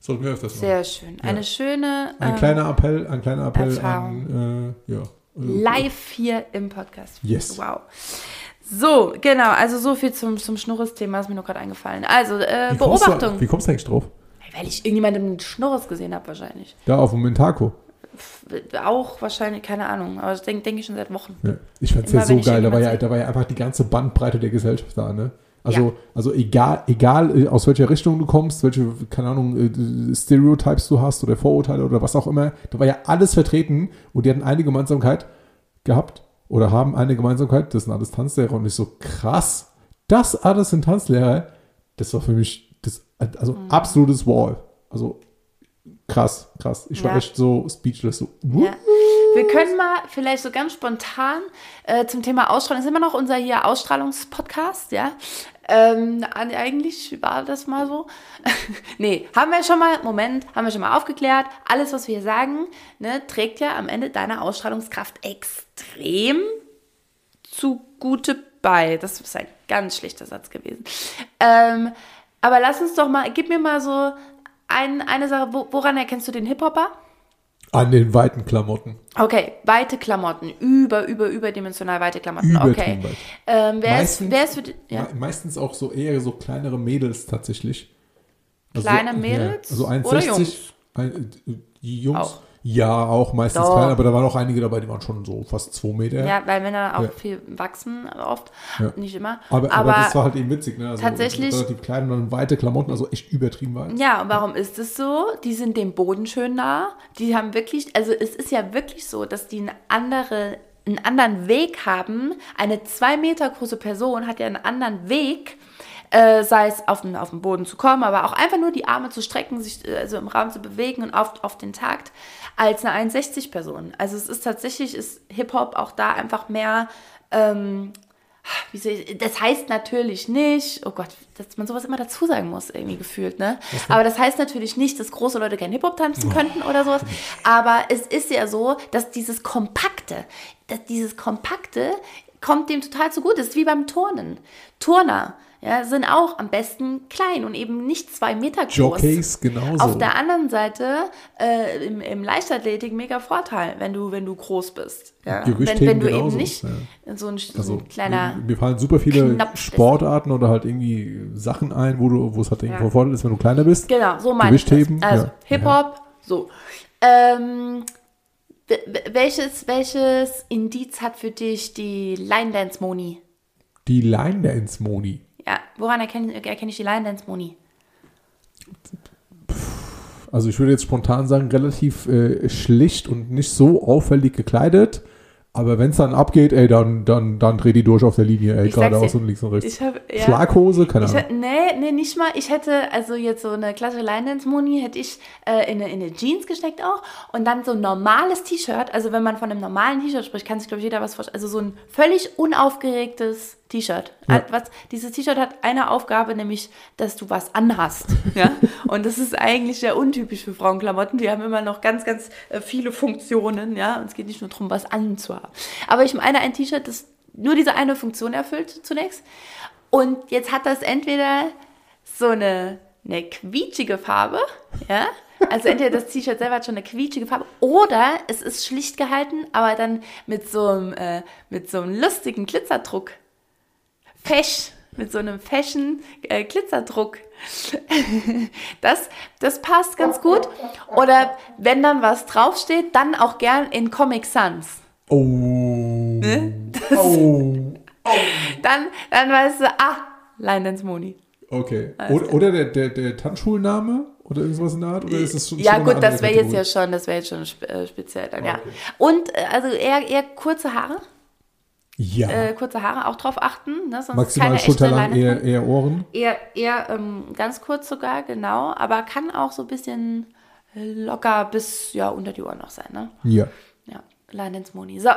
Sollten wir öfters machen. Sehr schön. Eine Ja. schöne Ein ähm, kleiner Appell, ein kleiner Appell Erfahrung. an, äh, ja. Also, live hier im Podcast. Yes. Wow. So, genau, also so viel zum, zum Schnurres-Thema ist mir nur gerade eingefallen. Also, äh, Wie kommst, du, Beobachtung. wie kommst du eigentlich drauf? Weil ich irgendjemanden mit Schnurres gesehen habe, wahrscheinlich. Da auf dem Mentaco. Auch wahrscheinlich, keine Ahnung, aber das denke denk ich schon seit Wochen. Ja. Ich fand's Immer ja so geil. Da war ja, da war ja einfach die ganze Bandbreite der Gesellschaft da, ne? Also, Ja. also egal, egal äh, aus welcher Richtung du kommst, welche, keine Ahnung, äh, Stereotypes du hast oder Vorurteile oder was auch immer, da war ja alles vertreten und die hatten eine Gemeinsamkeit gehabt oder haben eine Gemeinsamkeit, das sind alles Tanzlehrer und ich so, krass, das alles sind Tanzlehrer, das war für mich also Mhm. absolutes Wall. Also krass, krass. Ich war Ja. echt so speechless, so, Ja. Wir können mal vielleicht so ganz spontan äh, zum Thema Ausstrahlung, das ist immer noch unser hier Ausstrahlungspodcast, ja. Ähm, eigentlich war das mal so. [laughs] nee, haben wir schon mal, Moment, haben wir schon mal aufgeklärt. Alles, was wir hier sagen, ne, trägt ja am Ende deiner Ausstrahlungskraft extrem zugute bei. Das ist ein ganz schlechter Satz gewesen. Ähm, aber lass uns doch mal, gib mir mal so ein, eine Sache, wo, woran erkennst du den Hip-Hopper? an den weiten Klamotten. Okay, weite Klamotten, über, über, überdimensional weite Klamotten. Übertrieben Okay. weit. Ähm, wer, ist, Meistens- wer ist für die, ja? Me meistens auch so eher so kleinere Mädels tatsächlich. Also Kleine so, Mädels Ja, also oder 1,60. Jungs? Ein, äh, die Jungs. Auch. Ja, auch meistens Doch. klein, aber da waren auch einige dabei, die waren schon so fast zwei Meter. Ja, weil Männer auch Ja. viel wachsen oft, Ja. nicht immer. Aber, aber, das war halt eben witzig, ne? Also tatsächlich- Relativ klein und dann weite Klamotten, also echt übertrieben weit. Ja, und warum ist es so? Die sind dem Boden schön nah. Die haben wirklich, also es ist ja wirklich so, dass die eine andere, einen anderen Weg haben. Eine zwei Meter große Person hat ja einen anderen Weg, äh, sei es auf den, auf den Boden zu kommen, aber auch einfach nur die Arme zu strecken, sich also im Raum zu bewegen und auf, auf den Takt, als eine 1,60 Person. Also es ist tatsächlich, ist Hip-Hop auch da einfach mehr, ähm, ich, das heißt natürlich nicht, oh Gott, dass man sowas immer dazu sagen muss, irgendwie gefühlt, ne? Aber das heißt natürlich nicht, dass große Leute kein Hip-Hop tanzen könnten oder sowas. Aber es ist ja so, dass dieses Kompakte, dass dieses Kompakte kommt dem total zugute. Das ist wie beim Turnen. Turner, ja, sind auch am besten klein und eben nicht zwei Meter groß. Jockeys genauso. Auf der anderen Seite äh, im, im Leichtathletik mega Vorteil, wenn du, wenn du groß bist. Ja? Wenn, Gewichtheben wenn du genauso, eben nicht ja. so ein, so Also, ein kleiner. mir fallen super viele. Sportarten oder halt irgendwie Sachen ein, wo du, wo es halt irgendwie Ja. Vorteil ist, wenn du kleiner bist. Genau, so meine ich das. Gewichtheben, Also. Hip-Hop, so. Ähm, welches, welches Indiz hat für dich die Line Dance Moni? Die Line Dance Moni. Ja, woran erkenne, erkenne ich die Line Dance Moni? Also ich würde jetzt spontan sagen, relativ äh, schlicht und nicht so auffällig gekleidet. Aber wenn es dann abgeht, ey, dann, dann, dann dreh die durch auf der Linie, ey, geradeaus und links und rechts. Ich hab, ja. Schlaghose, keine Ahnung. nee, nee, nicht mal. Ich hätte, also jetzt so eine klassische Line-Dance-Moni hätte ich äh, in, eine, in eine Jeans gesteckt auch und dann so ein normales T-Shirt. Also wenn man von einem normalen T-Shirt spricht, kann sich, glaube ich, jeder was vorstellen. Also so ein völlig unaufgeregtes T-Shirt. Ja. Was, dieses T-Shirt hat eine Aufgabe, nämlich, dass du was anhast. [laughs] ja? Und das ist eigentlich sehr untypisch für Frauenklamotten. Die haben immer noch ganz, ganz äh, viele Funktionen. Ja? Und es geht nicht nur darum, was anzuhaben. Aber ich meine ein T-Shirt, das nur diese eine Funktion erfüllt zunächst. Und jetzt hat das entweder so eine, eine quietschige Farbe, ja, also entweder das T-Shirt selber hat schon eine quietschige Farbe oder es ist schlicht gehalten, aber dann mit so einem, äh, mit so einem lustigen Glitzerdruck. Fesch, mit so einem Fashion äh, Glitzerdruck. [laughs] das, das passt ganz gut. Oder wenn dann was draufsteht, dann auch gern in Comic Sans. Oh. Ne? Oh. Dann, dann weißt du, ah, Line Dance Moni. Okay. Oder, oder der, der, der Tanzschulname? Oder irgendwas in der Art? Oder ist das schon Ja, schon gut, das wäre jetzt ja schon, das wäre jetzt schon äh, speziell dann, ja. Okay. Und äh, also eher, eher kurze Haare, Ja. äh, kurze Haare auch drauf achten, ne? Sonst Maximal keine echte schulterlang, eher, eher Ohren. eher, eher ähm, ganz kurz sogar, genau, aber kann auch so ein bisschen locker bis ja unter die Ohren noch sein, ne? Ja. Ja, Line Dance Moni. So,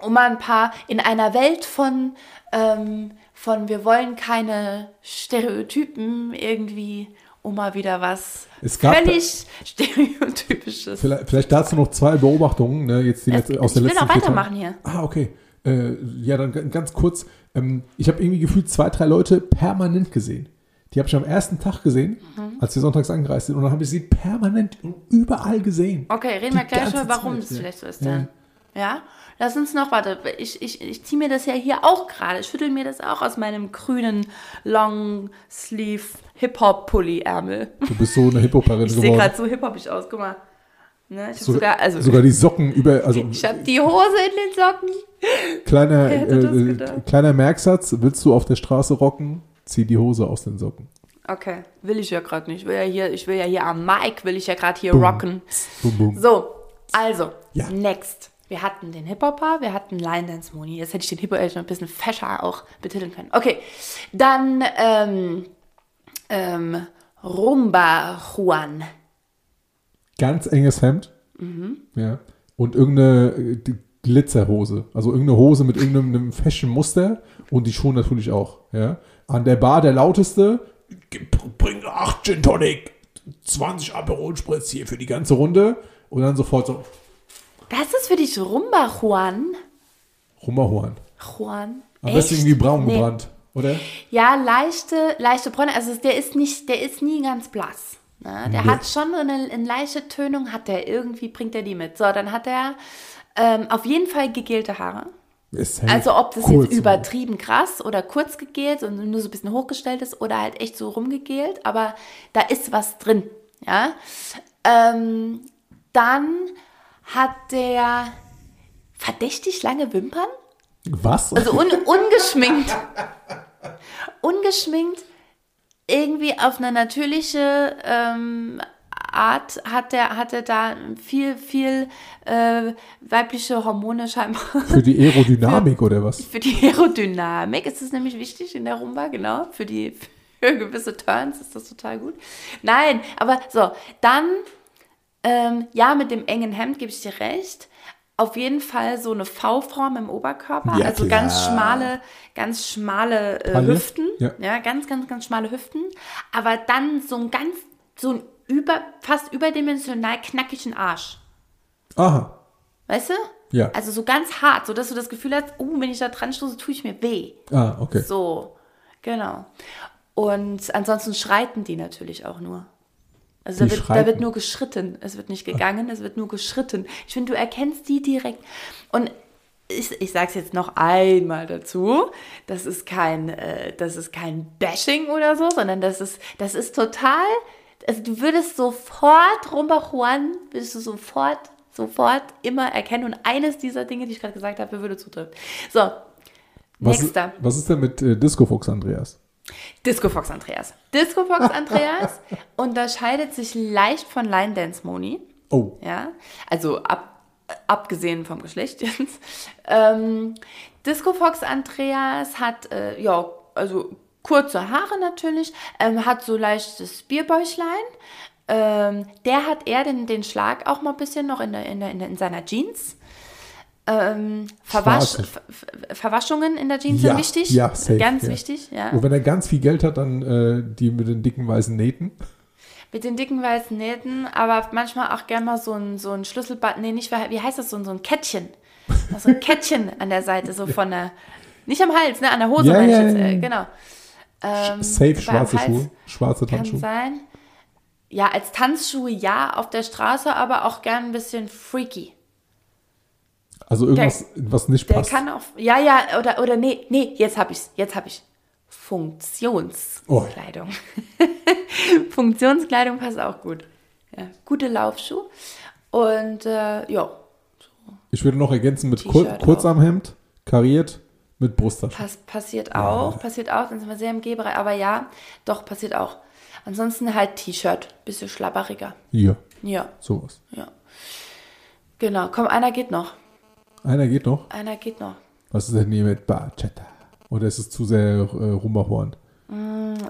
um mal ein paar in einer Welt von, ähm, von wir wollen keine Stereotypen irgendwie um mal wieder was Es gab- völlig stereotypisches. Vielleicht, vielleicht dazu noch zwei Beobachtungen, ne, jetzt die letzte, aus ich der will letzten noch vier weitermachen Tagen. hier. Ah, okay. Äh, ja, dann ganz kurz. Ähm, ich habe irgendwie gefühlt zwei, drei Leute permanent gesehen. Die habe ich am ersten Tag gesehen, Mhm. als wir sonntags angereist sind. Und dann habe ich sie permanent überall gesehen. Okay, reden wir gleich über, warum Zeit, das ja. vielleicht so ist dann. Ja? Lass uns noch, warte, ich, ich, ich ziehe mir das ja hier auch gerade, ich schüttel mir das auch aus meinem grünen Long-Sleeve Hip-Hop-Pulli-Ärmel. Du bist so eine Hip-Hoperin [laughs] Ich sehe geworden. gerade so hip-hopig aus, guck mal. Ne, So- sogar, also, Sogar die Socken über, also ich habe die Hose in den Socken. kleiner, äh, gedacht? kleiner Merksatz, willst du auf der Straße rocken, zieh die Hose aus den Socken. Okay, will ich ja gerade nicht. Ich will ja hier, ich will ja hier am Mic, will ich ja gerade hier Boom. rocken. Bum, bum. So, also, Ja. next. Wir hatten den Hip-Hopper, wir hatten Line Dance Moni. Jetzt hätte ich den Hip-Hop noch ein bisschen fescher auch betiteln können. Okay, dann ähm, ähm, Rumba Juan. Ganz enges Hemd. Mhm. Ja. Und irgendeine äh, Glitzerhose. Also irgendeine Hose mit irgendeinem einem Fashion-Muster und die Schuhe natürlich auch. Ja. An der Bar der lauteste, "Gib- bring 8 Gin Tonic, 20 Aperol Spritz hier für die ganze Runde. Und dann sofort so, Das ist für dich Rumba Juan. Rummerhorn. Juan. Am besten Echt? irgendwie braun Nee. gebrannt, oder? Ja, leichte, leichte Bräune. Also der ist nicht, der ist nie ganz blass. Ne? Der Nee. hat schon eine, eine leichte Tönung, hat der irgendwie, bringt er die mit. So, dann hat er ähm, auf jeden Fall gegelte Haare. Safe. Also ob das jetzt übertrieben krass oder kurz gegelt und nur so ein bisschen hochgestellt ist oder halt echt so rumgegelt, aber da ist was drin, ja. Ähm, dann hat der verdächtig lange Wimpern, Was? also un ungeschminkt. [laughs] ungeschminkt, irgendwie auf eine natürliche ähm, Art hat er hat er da viel, viel äh, weibliche Hormone scheinbar Für die Aerodynamik oder was? für die Aerodynamik ist es nämlich wichtig in der Rumba, genau. Für die für gewisse Turns ist das total gut. Nein, aber so, dann, ähm, ja, mit dem engen Hemd gebe ich dir recht. Auf jeden Fall so eine V-Form im Oberkörper, Ja, also klar. ganz schmale, ganz schmale äh, Hüften, ja. ja. ganz, ganz, ganz schmale Hüften, aber dann so ein ganz, so ein über, fast überdimensional knackigen Arsch. Aha. Weißt du? Ja. Also so ganz hart, so dass du das Gefühl hast, oh, wenn ich da dran stoße, tue ich mir weh. Ah, okay. So, genau. Und ansonsten schreiten die natürlich auch nur. Also da wird, da wird nur geschritten. Es wird nicht gegangen, es wird nur geschritten. Ich finde, du erkennst die direkt. Und ich, ich sage es jetzt noch einmal dazu, das ist kein, äh, das ist kein Bashing oder so, sondern das ist, das ist total, also du würdest sofort, Rumba Juan, würdest du sofort, sofort immer erkennen. Und eines dieser Dinge, die ich gerade gesagt habe, würde zutreffen. So, Was, nächster. was ist denn mit äh, Disco Fox Andreas? Disco Fox Andreas. Disco Fox [laughs] Andreas unterscheidet sich leicht von Line Dance Moni. Oh, Ja, also ab, abgesehen vom Geschlecht jetzt. Ähm, Disco Fox Andreas hat, äh, ja, also kurze Haare natürlich, ähm, hat so leichtes Bierbäuchlein. Ähm, der hat eher den, den Schlag auch mal ein bisschen noch in, der, in, der, in seiner Jeans. Ähm, Verwasch, Verwaschungen in der Jeans Ja, sind wichtig. ja, safe, Ganz ja. wichtig, ja. und wenn er ganz viel Geld hat, dann äh, die mit den dicken weißen Nähten. Mit den dicken weißen Nähten, aber manchmal auch gerne mal so ein, so ein Schlüsselband, nee, nicht, wie heißt das, so ein, so ein Kettchen. [laughs] So ein Kettchen an der Seite, so von der, nicht am Hals, ne, an der Hose, Ja, meine ich jetzt, äh, genau. Ähm, Safe schwarze Schuhe, schwarze Kann Tanzschuhe. sein. Ja, als Tanzschuhe ja, auf der Straße, aber auch gern ein bisschen freaky. Also irgendwas, was nicht Der passt. kann auch, ja, ja, oder, oder nee, nee, jetzt hab ich's, jetzt hab ich. Funktionskleidung. [laughs] Funktionskleidung passt auch gut. Ja, gute Laufschuhe. Und äh, ja, Ich würde noch ergänzen mit Kur Kurzarmhemd, kariert, mit Brusttasche. pass, passiert auch, passiert auch, dann sind wir sehr im Gehbereich, aber ja, doch, passiert auch. Ansonsten halt T-Shirt, bisschen schlabberiger. Hier, Ja, sowas. ja. Genau, komm, einer geht noch. Einer geht noch. Einer geht noch. Was ist denn hier mit Bachata? Oder ist es zu sehr äh, Rummerhorn?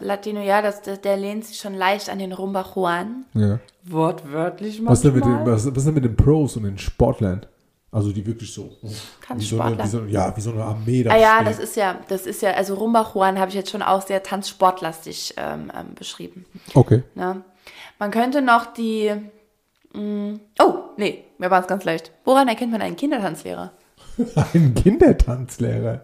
Latino, ja, das, der, der lehnt sich schon leicht an den Rumba Juan. Ja. Wortwörtlich Was denn, mit den, manchmal. was, was denn mit den Pros und den Sportlern? Also die wirklich so. Wie so eine, wie so, ja, wie so eine Armee da Ah ja, das ist ja, das ist ja, also Rumba Juan habe ich jetzt schon auch sehr tanzsportlastig ähm, ähm, beschrieben. Okay. Ne? Man könnte noch die. Oh, nee, mir war es ganz leicht. Woran erkennt man einen Kindertanzlehrer? [laughs] Ein Kindertanzlehrer.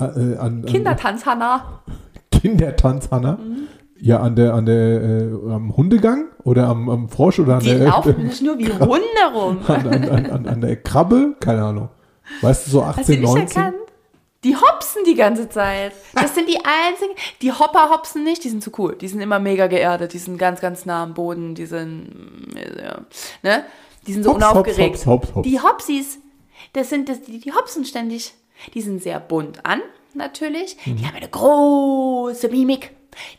Äh, äh, an, an, Kindertanzhanna. Kindertanz, Hanna. Mhm. Ja, an der, an der, äh, am Hundegang oder am, am Frosch oder an Die der, laufen [laughs] nicht nur wie Hunde rum. an, an, an, an, der Krabbe? Keine Ahnung. Weißt du, so Hast du 18, die nicht 19? erkannt? Die hopsen die ganze Zeit. Das sind die einzigen. Die Hopper hopsen nicht, die sind zu cool. Die sind immer mega geerdet, die sind ganz, ganz nah am Boden, die sind, ja, ne? Die sind so Hops, hops, unaufgeregt. hops, hops, hops. Die Hopsis, das sind das, die, die hopsen ständig. Die sind sehr bunt an, natürlich. Mhm. Die haben eine große Mimik.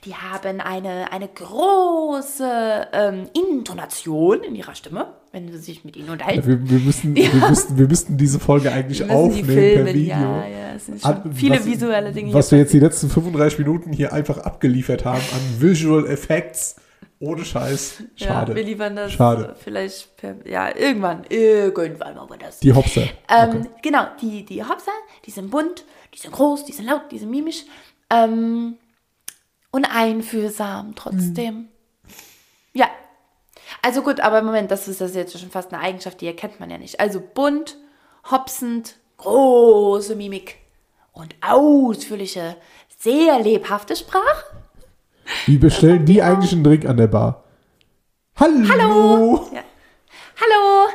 Die haben eine, eine große ähm, Intonation in ihrer Stimme, wenn sie sich mit ihnen unterhalten. Ja, wir, wir, müssen, wir, [laughs] müssen, wir müssten diese Folge eigentlich aufnehmen per filmen, Video. ja, ja, es sind An- viele was- visuelle Dinge. Was wir jetzt die letzten 35 Minuten hier einfach abgeliefert haben an Visual Effects. Ohne Scheiß. Schade. Ja, wir liefern das Schade. vielleicht per, ja, irgendwann, irgendwann machen wir das. Die Hopser. ähm, Okay. Genau, die, die Hopser, die sind bunt, die sind groß, die sind laut, die sind mimisch ähm, und einfühlsam trotzdem. Mhm. Ja. Also gut, aber Moment, das ist das jetzt schon fast eine Eigenschaft, die erkennt man ja nicht. Also bunt, hopsend, große Mimik und ausführliche, sehr lebhafte Sprache. Wie bestellen die eigentlich einen Drink an der Bar? Hallo! Hallo! Ja. Hallo,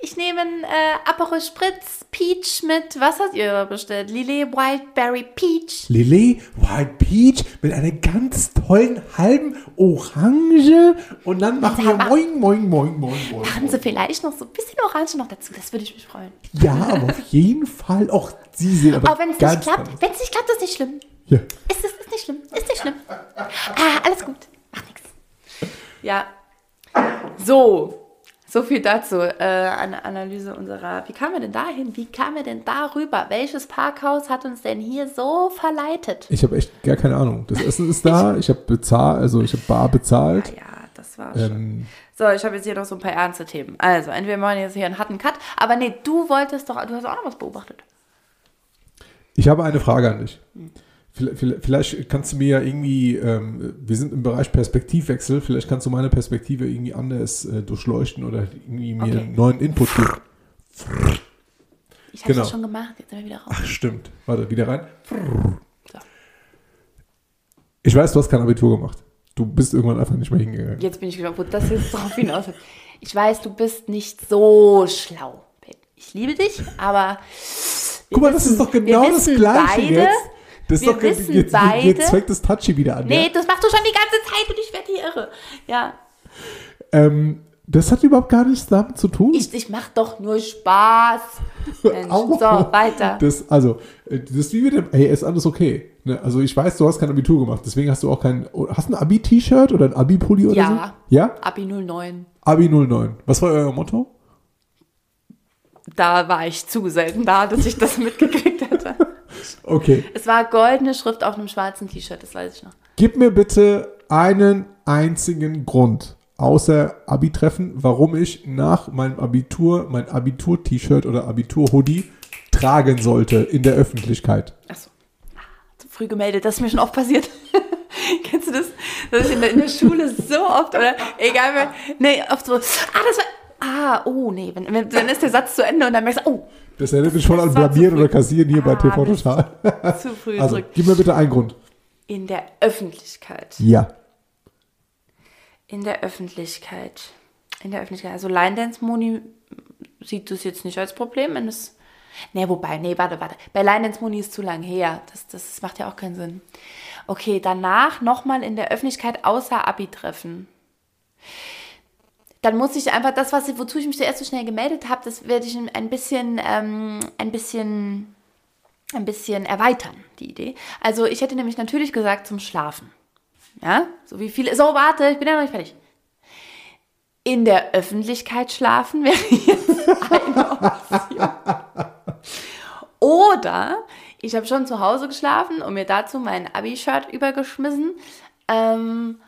ich nehme einen äh, Aperol Spritz Peach mit, was hat ihr bestellt? Lillet Wildberry Peach. Lillet White Peach mit einer ganz tollen halben Orange und dann machen wir moin, moin, moin, moin, moin. Haben Sie vielleicht noch so ein bisschen Orange noch dazu? Das würde ich mich freuen. Ja, aber auf jeden Fall auch Sie sehen aber Aber wenn es nicht klappt, wenn es nicht klappt, ist nicht schlimm. Ja. Ist, ist, ist nicht schlimm. Ist nicht schlimm. Ah, alles gut. Macht nichts. Ja. So. So viel dazu. Äh, eine Analyse unserer. Wie kamen wir denn dahin? Wie kamen wir denn darüber? Welches Parkhaus hat uns denn hier so verleitet? Ich habe echt gar keine Ahnung. Das Essen ist da, ich habe bezahlt, also ich habe bar bezahlt. Ja, das war schon. Ähm, So, ich habe jetzt hier noch so ein paar ernste Themen. Also, entweder machen wir jetzt hier einen harten Cut. Aber nee, du wolltest doch, du hast auch noch was beobachtet. ich habe eine Frage an dich. Vielleicht, vielleicht- vielleicht kannst du mir ja irgendwie, ähm, wir sind im Bereich Perspektivwechsel, vielleicht kannst du meine Perspektive irgendwie anders äh, durchleuchten oder irgendwie mir Okay. einen neuen Input geben. Ich habe Genau. das schon gemacht, jetzt sind wir wieder raus. Ach, stimmt. Warte, wieder rein. So. Ich weiß, du hast kein Abitur gemacht. Du bist irgendwann einfach nicht mehr hingegangen. Jetzt bin ich gespannt, wo das jetzt drauf hinaus will. Ich weiß, du bist nicht so schlau. Ich liebe dich, aber. Guck mal, das wissen- ist doch genau das Gleiche beide, jetzt. Das ist wir doch wissen jetzt, beide- jetzt fängt das Touchy wieder an. Nee, ja? das machst du schon die ganze Zeit und ich werde hier irre. Ja, Ähm, das hat überhaupt gar nichts damit zu tun. ich, ich mach doch nur Spaß. [laughs] Mensch. So, weiter. Das, also, äh, das ist wie mit dem, ey, ist alles okay. Ne? Also ich weiß, du hast kein Abitur gemacht, deswegen hast du auch kein, oh, hast du ein Abi-T-Shirt oder ein Abi-Pulli oder Ja. so? Ja. Abi 09. Abi 09. Was war euer Motto? Da war ich zu selten da, dass ich das [laughs] mitgekriegt hätte. Okay. Es war goldene Schrift auf einem schwarzen T-Shirt, das weiß ich noch. Gib mir bitte einen einzigen Grund, außer Abi-Treffen, warum ich nach meinem Abitur mein Abitur-T-Shirt oder Abitur-Hoodie tragen sollte in der Öffentlichkeit. Achso. Ah, zu früh gemeldet, das ist mir schon oft passiert. [laughs] Kennst du das? Dass ich in der, in der Schule so oft, oder egal, wer, nee, oft so, ah, das war, ah, oh, nee, wenn, wenn, dann ist der Satz zu Ende und dann merkst du, oh, Das erinnert mich schon an Blamieren oder Kassieren hier bei Ah, TV Mist. Total. [laughs] zu früh Also, gedrückt. gib mir bitte einen Grund. In der Öffentlichkeit. Ja. In der Öffentlichkeit. In der Öffentlichkeit. Also Line Dance Moni sieht das jetzt nicht als Problem, wenn es. Nee, wobei, nee, warte, warte. Bei Line Dance Moni ist zu lang her. Das, das macht ja auch keinen Sinn. Okay, danach nochmal in der Öffentlichkeit außer Abi-Treffen. Dann muss ich einfach das, was ich, wozu ich mich zuerst so schnell gemeldet habe, das werde ich ein bisschen, ähm, ein bisschen, ein bisschen erweitern, die Idee. Also ich hätte nämlich natürlich gesagt zum Schlafen. Ja, so wie viele. So, warte, ich bin ja noch nicht fertig. In der Öffentlichkeit schlafen wäre [laughs] jetzt eine Option. Oder ich habe schon zu Hause geschlafen und mir dazu mein Abi-Shirt übergeschmissen. Ähm,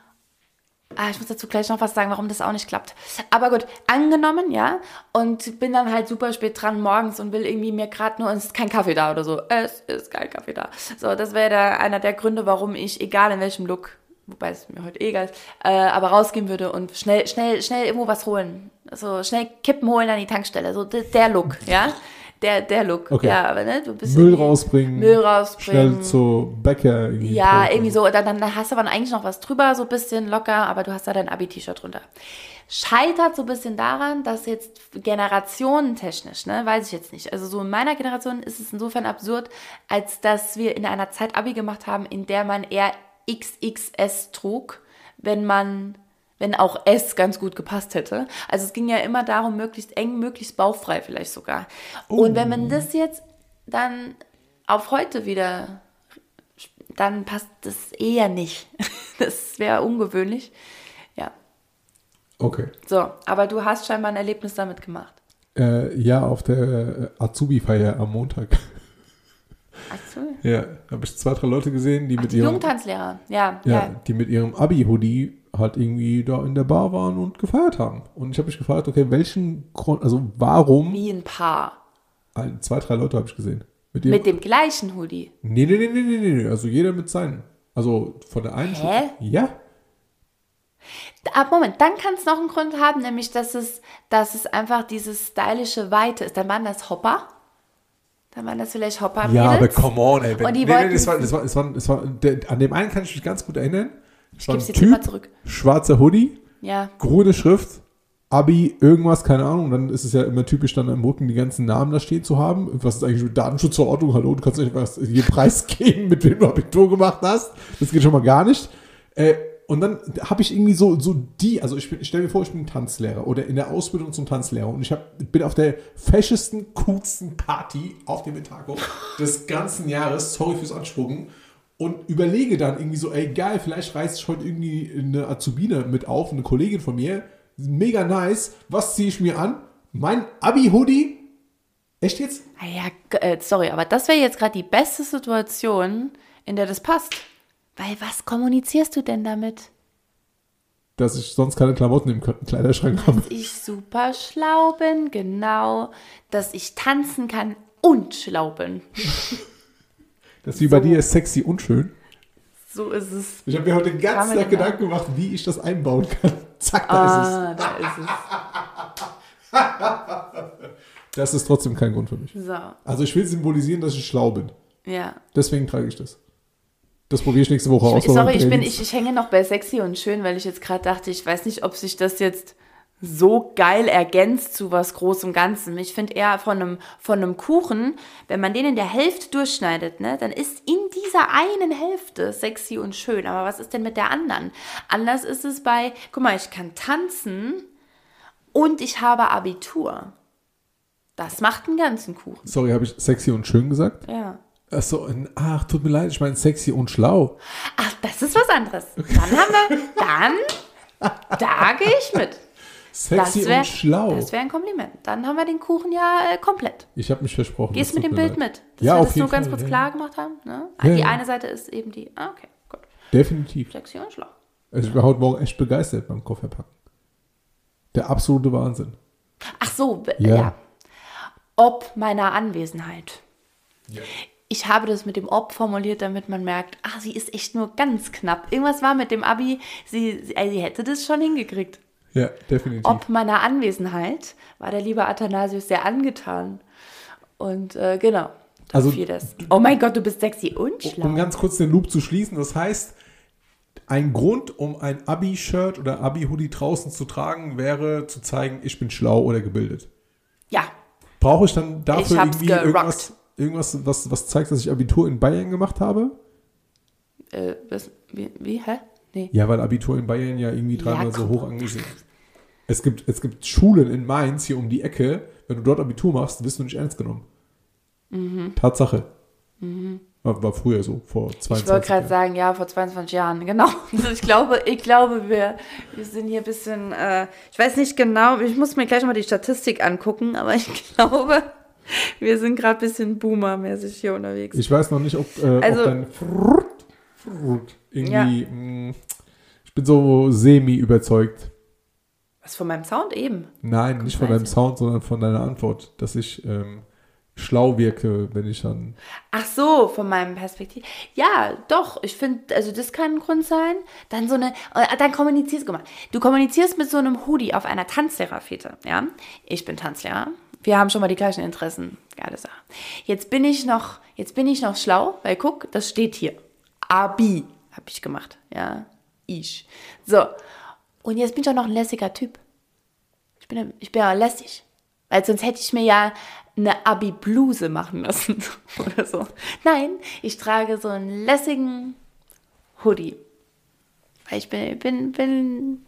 Ah, ich muss dazu gleich noch was sagen, warum das auch nicht klappt. Aber gut, angenommen, ja. Und bin dann halt super spät dran morgens und will irgendwie mir gerade nur, es ist kein Kaffee da oder so. Es ist kein Kaffee da. So, das wäre einer der Gründe, warum ich, egal in welchem Look, wobei es mir heute eh egal ist, äh, aber rausgehen würde und schnell, schnell, schnell irgendwo was holen. So schnell Kippen holen an die Tankstelle. So der Look, ja. Der, der Look. Okay. Ja, aber ne, du bist Müll rausbringen. Müll rausbringen. Schnell zu Bäcker. irgendwie Ja, kaufen. irgendwie so. Dann, dann hast du aber eigentlich noch was drüber, so ein bisschen locker, aber du hast da dein Abi-T-Shirt drunter. Scheitert so ein bisschen daran, dass jetzt generationentechnisch, ne, weiß ich jetzt nicht. Also so in meiner Generation ist es insofern absurd, als dass wir in einer Zeit Abi gemacht haben, in der man eher XXS trug, wenn man, wenn auch S ganz gut gepasst hätte. Also es ging ja immer darum, möglichst eng, möglichst bauchfrei vielleicht sogar. Und wenn man das jetzt dann auf heute wieder dann passt das eher nicht. [laughs] Das wäre ungewöhnlich. Ja. Okay. So, aber du hast scheinbar ein Erlebnis damit gemacht. Äh, ja, auf der Azubi-Feier am Montag. Ach so. Ja, habe ich zwei, drei Leute gesehen, die mit Die ihrem, Jugendtanzlehrer. Ja, ja, ja. die mit ihrem Abi-Hoodie halt irgendwie da in der Bar waren und gefeiert haben. Und ich habe mich gefragt, okay, welchen Grund, also warum, Wie ein Paar. ein, zwei, drei Leute habe ich gesehen. Mit Mit dem gleichen Hoodie. nee, nee, nee, nee, nee, nee, nee, also jeder mit seinen. Also von der einen Hä? Ja, Aber Moment, dann kann es noch einen Grund haben, nämlich dass es, dass es einfach dieses stylische Weite ist. Dann waren das Hopper. Dann waren das vielleicht hopper ja, aber come on, ey. Wenn, Und die nee, nee, wollten- das war, das war, das war, das war der, an dem einen kann ich mich ganz gut erinnern. Gib's ein jetzt immer zurück. schwarzer Hoodie, Ja. grüne Schrift, Abi, irgendwas, keine Ahnung. Dann ist es ja immer typisch, dann am Rücken die ganzen Namen da stehen zu haben. Was ist eigentlich mit Datenschutzverordnung? Hallo, du kannst nicht was hier [laughs] preisgeben, mit wem du Abitur gemacht hast. Das geht schon mal gar nicht. Äh, und dann habe ich irgendwie so, so die, also ich, ich stell mir vor, ich bin Tanzlehrer oder in der Ausbildung zum Tanzlehrer und ich hab, bin auf der feschesten, coolsten Party auf dem Etago des ganzen Jahres, sorry fürs Anspucken, und überlege dann irgendwie so, ey geil, vielleicht reiße ich heute irgendwie eine Azubine mit auf, eine Kollegin von mir, mega nice, was ziehe ich mir an? Mein Abi-Hoodie? Echt jetzt? Ah Ja, äh, sorry, aber das wäre jetzt gerade die beste Situation, in der das passt. Weil was kommunizierst du denn damit? Dass ich sonst keine Klamotten im Kleiderschrank habe. Dass ich super schlau bin, genau. Dass ich tanzen kann und schlau bin. [laughs] Das ist wie bei dir ist sexy und schön. So ist es. Ich habe mir heute den ganzen Tag. Gedanken gemacht, wie ich das einbauen kann. [laughs] Zack, da Ah, da ist ist es. [laughs] Das ist trotzdem kein Grund für mich. es. So, Also ich will symbolisieren, dass ich schlau bin. ja. Deswegen trage ich das. Das probiere ich nächste Woche aus. Sorry, ich, bin, ich, ich hänge noch bei sexy und schön, weil ich jetzt gerade dachte, ich weiß nicht, ob sich das jetzt so geil ergänzt zu was Großem Ganzem. Ich finde eher von einem, von einem Kuchen, wenn man den in der Hälfte durchschneidet, ne, dann ist in dieser einen Hälfte sexy und schön. Aber was ist denn mit der anderen? Anders ist es bei, guck mal, ich kann tanzen und ich habe Abitur. Das macht einen ganzen Kuchen. Sorry, habe ich sexy und schön gesagt? Ja. Achso, ach, tut mir leid, ich meine sexy und schlau. Ach, das ist was anderes. Dann haben wir, dann, [laughs] da gehe ich mit. Sexy Das wäre und schlau. das wär ein Kompliment. Dann haben wir den Kuchen ja äh, komplett. Ich habe mich versprochen. Gehst mit dem Bild leid. mit. Dass Ja, wir auf das jeden nur ganz Fall, kurz ja. klar gemacht haben. Ne? Ja, die ja. eine Seite ist eben die. Ah, okay, gut. Definitiv. Sexy und schlau. Also ich war heute Morgen echt begeistert beim Kofferpacken. Der absolute Wahnsinn. Ach so, Ja. ja. Ob meiner Anwesenheit. Ich habe das mit dem Ob formuliert, damit man merkt, ah, sie ist echt nur ganz knapp. Irgendwas war mit dem Abi, sie, sie, äh, sie hätte das schon hingekriegt. Ja, definitiv. Ob meiner Anwesenheit war der liebe Athanasius sehr angetan. Und äh, genau, das Also, fiel das. Oh mein Gott, du bist sexy und schlau. Um ganz kurz den Loop zu schließen, das heißt, ein Grund, um ein Abi-Shirt oder Abi-Hoodie draußen zu tragen, wäre zu zeigen, ich bin schlau oder gebildet. ja, Brauche ich dann dafür Ich irgendwie gerockt. irgendwas, irgendwas was, was zeigt, dass ich Abitur in Bayern gemacht habe? äh, was, wie, wie, hä? Nee. Ja, weil Abitur in Bayern ja irgendwie dreimal Ja, so hoch angesehen ist. Es gibt, es gibt Schulen in Mainz hier um die Ecke, wenn du dort Abitur machst, wirst du nicht ernst genommen. Mhm. Tatsache. War, war früher so, vor 22 Ich wollte gerade Jahren. sagen, ja, vor 22 Jahren, [laughs] genau. Ich glaube, ich glaube, wir, wir sind hier ein bisschen, äh, ich weiß nicht genau, ich muss mir gleich mal die Statistik angucken, aber ich [laughs] glaube, wir sind gerade ein bisschen boomermäßig hier unterwegs. Ich weiß noch nicht, ob, äh, Also- ob dein irgendwie Ja. mh, ein bin so semi überzeugt. Was von meinem Sound eben? Nein, nicht von deinem ich. Sound, sondern von deiner Antwort, dass ich ähm, schlau wirke, wenn ich dann. Ach so, von meinem Perspektiv. Ja, doch, ich finde, also das kann ein Grund sein. Dann so eine, äh, dann kommunizierst, mal, du kommunizierst mit so einem Hoodie auf einer Tanzlehrerfete, ja? Ich bin Tanzlehrer. Wir haben schon mal die gleichen Interessen. Geile Sache. Jetzt bin ich noch, jetzt bin ich noch schlau, weil guck, das steht hier. Abi habe ich gemacht, ja? Ich. So. Und jetzt bin ich auch noch ein lässiger Typ. Ich bin, ich bin ja lässig. Weil sonst hätte ich mir ja eine Abi-Bluse machen müssen [laughs] oder so. Nein, ich trage so einen lässigen Hoodie. Weil ich bin, bin, bin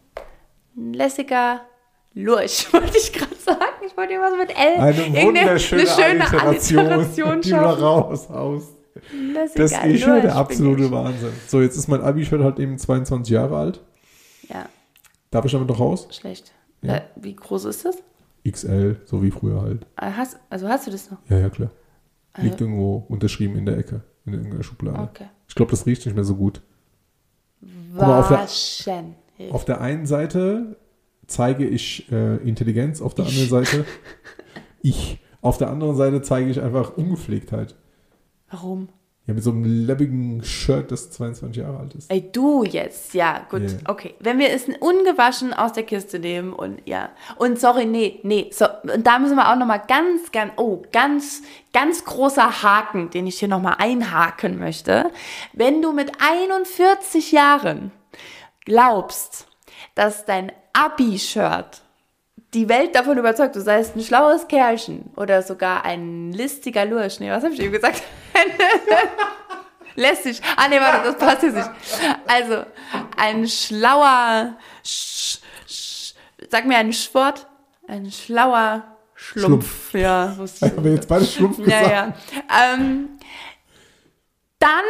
ein lässiger Lurch, [laughs] wollte ich gerade sagen. Ich wollte irgendwas mit L. Eine wunderschöne eine schöne Alliteration, Alliteration die du schaffen. raushaust. Lässiger Das ist schon der absolute ich. Wahnsinn. So, jetzt ist mein Abi-Shirt halt eben 22 Jahre alt. Ja, Darf ich damit noch raus? schlecht. Ja. Äh, Wie groß ist das? XL, so wie früher halt. Äh, Hast, also hast du das noch? Ja, ja, klar. Also- Liegt irgendwo unterschrieben in der Ecke, in irgendeiner Schublade. Okay. Ich glaube, das riecht nicht mehr so gut. mal, auf der- Waschen. Auf der einen Seite zeige ich äh, Intelligenz, auf der anderen Seite ich. Auf der anderen Seite zeige ich einfach Ungepflegtheit. Warum? Ja, mit so einem lebbigen Shirt, das 22 Jahre alt ist. Ey, du jetzt, ja, gut, Yeah. okay. Wenn wir es ungewaschen aus der Kiste nehmen und ja. Und sorry, nee, nee, so, und da müssen wir auch nochmal ganz, ganz, oh, ganz, ganz großer Haken, den ich hier nochmal einhaken möchte. Wenn du mit 41 Jahren glaubst, dass dein Abi-Shirt die Welt davon überzeugt, du seist ein schlaues Kerlchen oder sogar ein listiger Lurch. Nee, was habe ich eben gesagt? [laughs] Lästig. Ah, nee, warte, das passt jetzt nicht. Also, ein schlauer, sch, sch, sag mir ein Wort, ein schlauer Schlumpf. Ja, wusste ich. Habe jetzt beide Schlumpf gesagt. Ja, ja. Ähm, dann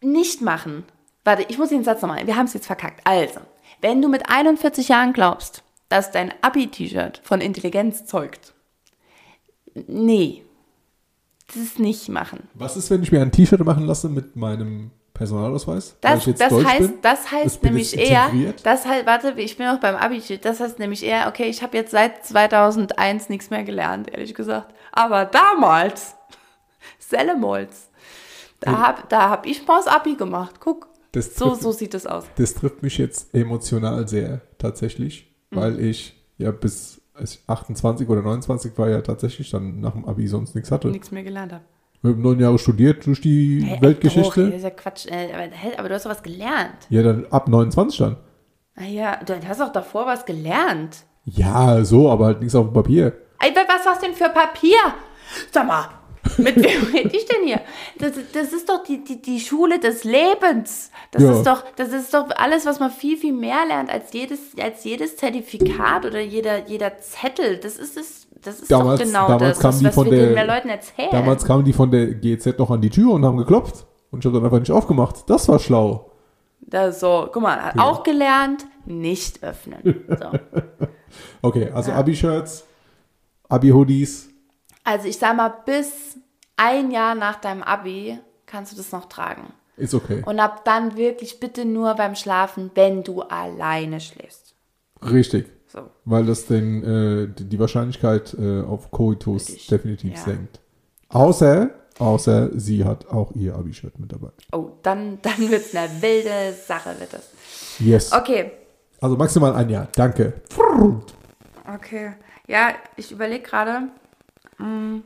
nicht machen. Warte, ich muss den Satz nochmal. Wir haben es jetzt verkackt. Also, wenn du mit 41 Jahren glaubst, dass dein Abi-T-Shirt von Intelligenz zeugt, nee, das nicht machen. Was ist, wenn ich mir ein T-Shirt machen lasse mit meinem Personalausweis? weil Das, ich jetzt das Deutsch heißt, bin? das heißt nämlich eher, das heißt, warte, ich bin noch beim Abi, das heißt nämlich eher, okay, ich habe jetzt seit 2001 nichts mehr gelernt, ehrlich gesagt. Aber damals, [laughs] Sellemolz, da habe da hab ich mal das Abi gemacht. Guck, Das so, trifft, so sieht es aus. das trifft mich jetzt emotional sehr, tatsächlich. Mhm. Weil ich ja bis als ich 28 oder 29 war ja tatsächlich dann nach dem Abi sonst nichts hatte. Nichts mehr gelernt habe. Ich habe neun Jahre studiert durch die Hey, Weltgeschichte. Das ist ja Quatsch. äh, Aber, hä, aber du hast doch was gelernt. Ja, dann ab 29 dann. Ah ja, du hast doch davor was gelernt. Ja, so, aber halt nichts auf dem Papier. Ey, was hast du denn für Papier? Sag mal, mit wem rede ich denn hier? Das, das ist doch die, die, die Schule des Lebens. Das, Ja. ist doch, das ist doch alles, was man viel, viel mehr lernt als jedes, als jedes Zertifikat oder jeder, jeder Zettel. Das ist, das, das ist Damals- doch genau damals das, kamen die was von wir der- den mehr Leuten erzählen. Damals kamen die von der GEZ noch an die Tür und haben geklopft. Und ich habe dann einfach nicht aufgemacht. Das war schlau. Da so, guck mal, hat auch gelernt, nicht öffnen. So. [laughs] Okay, also Abi-Shirts, Abi-Hoodies. Also ich sag mal, bis ein Jahr nach deinem Abi kannst du das noch tragen. Ist okay. Und ab dann wirklich bitte nur beim Schlafen, wenn du alleine schläfst. Richtig. So. Weil das den, äh, die Wahrscheinlichkeit äh, auf Richtig. definitiv Ja. senkt. Außer, außer sie hat auch ihr Abi-Shirt mit dabei. Oh, dann, dann wird's eine wilde Sache, wird das. Yes. Okay. Also maximal ein Jahr. Danke. Okay. Ja, ich überlege gerade. mm,